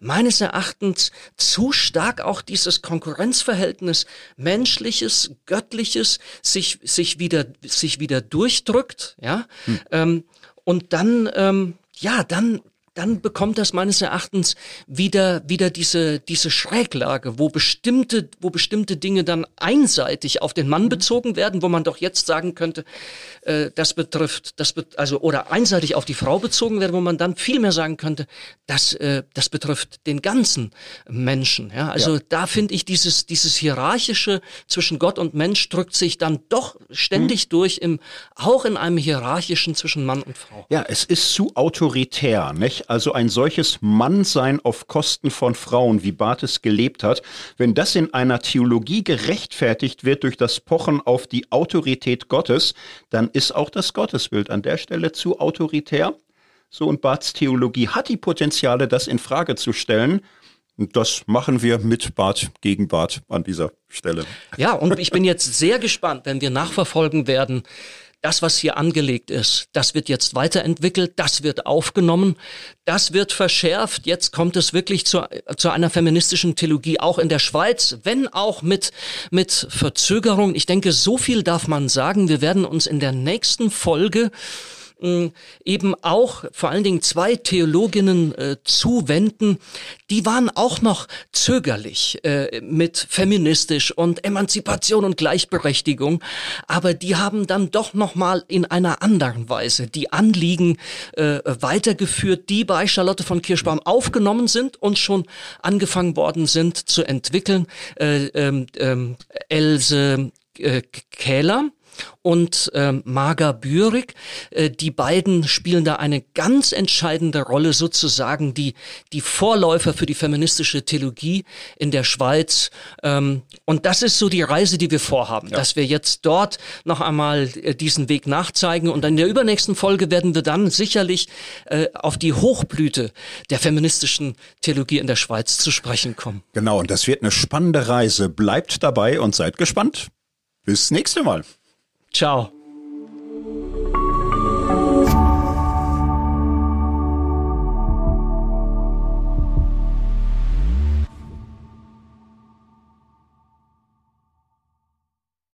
meines Erachtens zu stark auch dieses Konkurrenzverhältnis menschliches, göttliches sich, sich wieder, sich wieder durchdrückt, ja, hm. ähm, und dann, ähm, ja, dann dann bekommt das meines Erachtens wieder, wieder diese, diese Schräglage, wo bestimmte, wo bestimmte Dinge dann einseitig auf den Mann mhm. bezogen werden, wo man doch jetzt sagen könnte, äh, das betrifft, das bet also, oder einseitig auf die Frau bezogen werden, wo man dann viel mehr sagen könnte, das, äh, das betrifft den ganzen Menschen, ja. Also ja. da finde ich dieses, dieses hierarchische zwischen Gott und Mensch drückt sich dann doch ständig mhm. durch im, auch in einem hierarchischen zwischen Mann und Frau. Ja, es ist zu autoritär, nicht? Also ein solches Mannsein auf Kosten von Frauen, wie Barthes gelebt hat, wenn das in einer Theologie gerechtfertigt wird durch das Pochen auf die Autorität Gottes, dann ist auch das Gottesbild an der Stelle zu autoritär. So und Barths Theologie hat die Potenziale, das in Frage zu stellen. Und das machen wir mit Barth gegen Barth an dieser Stelle. Ja, und ich bin jetzt sehr gespannt, wenn wir nachverfolgen werden, das, was hier angelegt ist, das wird jetzt weiterentwickelt, das wird aufgenommen, das wird verschärft. Jetzt kommt es wirklich zu, zu einer feministischen Theologie, auch in der Schweiz, wenn auch mit, mit Verzögerung. Ich denke, so viel darf man sagen. Wir werden uns in der nächsten Folge eben auch vor allen Dingen zwei Theologinnen äh, zuwenden, die waren auch noch zögerlich äh, mit feministisch und Emanzipation und Gleichberechtigung, aber die haben dann doch noch mal in einer anderen Weise die Anliegen äh, weitergeführt, die bei Charlotte von Kirschbaum aufgenommen sind und schon angefangen worden sind zu entwickeln. Äh, ähm, ähm, Else äh, Kähler und ähm, Marga Bürig. Äh, die beiden spielen da eine ganz entscheidende Rolle, sozusagen die, die Vorläufer für die feministische Theologie in der Schweiz. Ähm, und das ist so die Reise, die wir vorhaben, ja. dass wir jetzt dort noch einmal äh, diesen Weg nachzeigen. Und in der übernächsten Folge werden wir dann sicherlich äh, auf die Hochblüte der feministischen Theologie in der Schweiz zu sprechen kommen. Genau, und das wird eine spannende Reise. Bleibt dabei und seid gespannt. Bis nächste Mal. Ciao.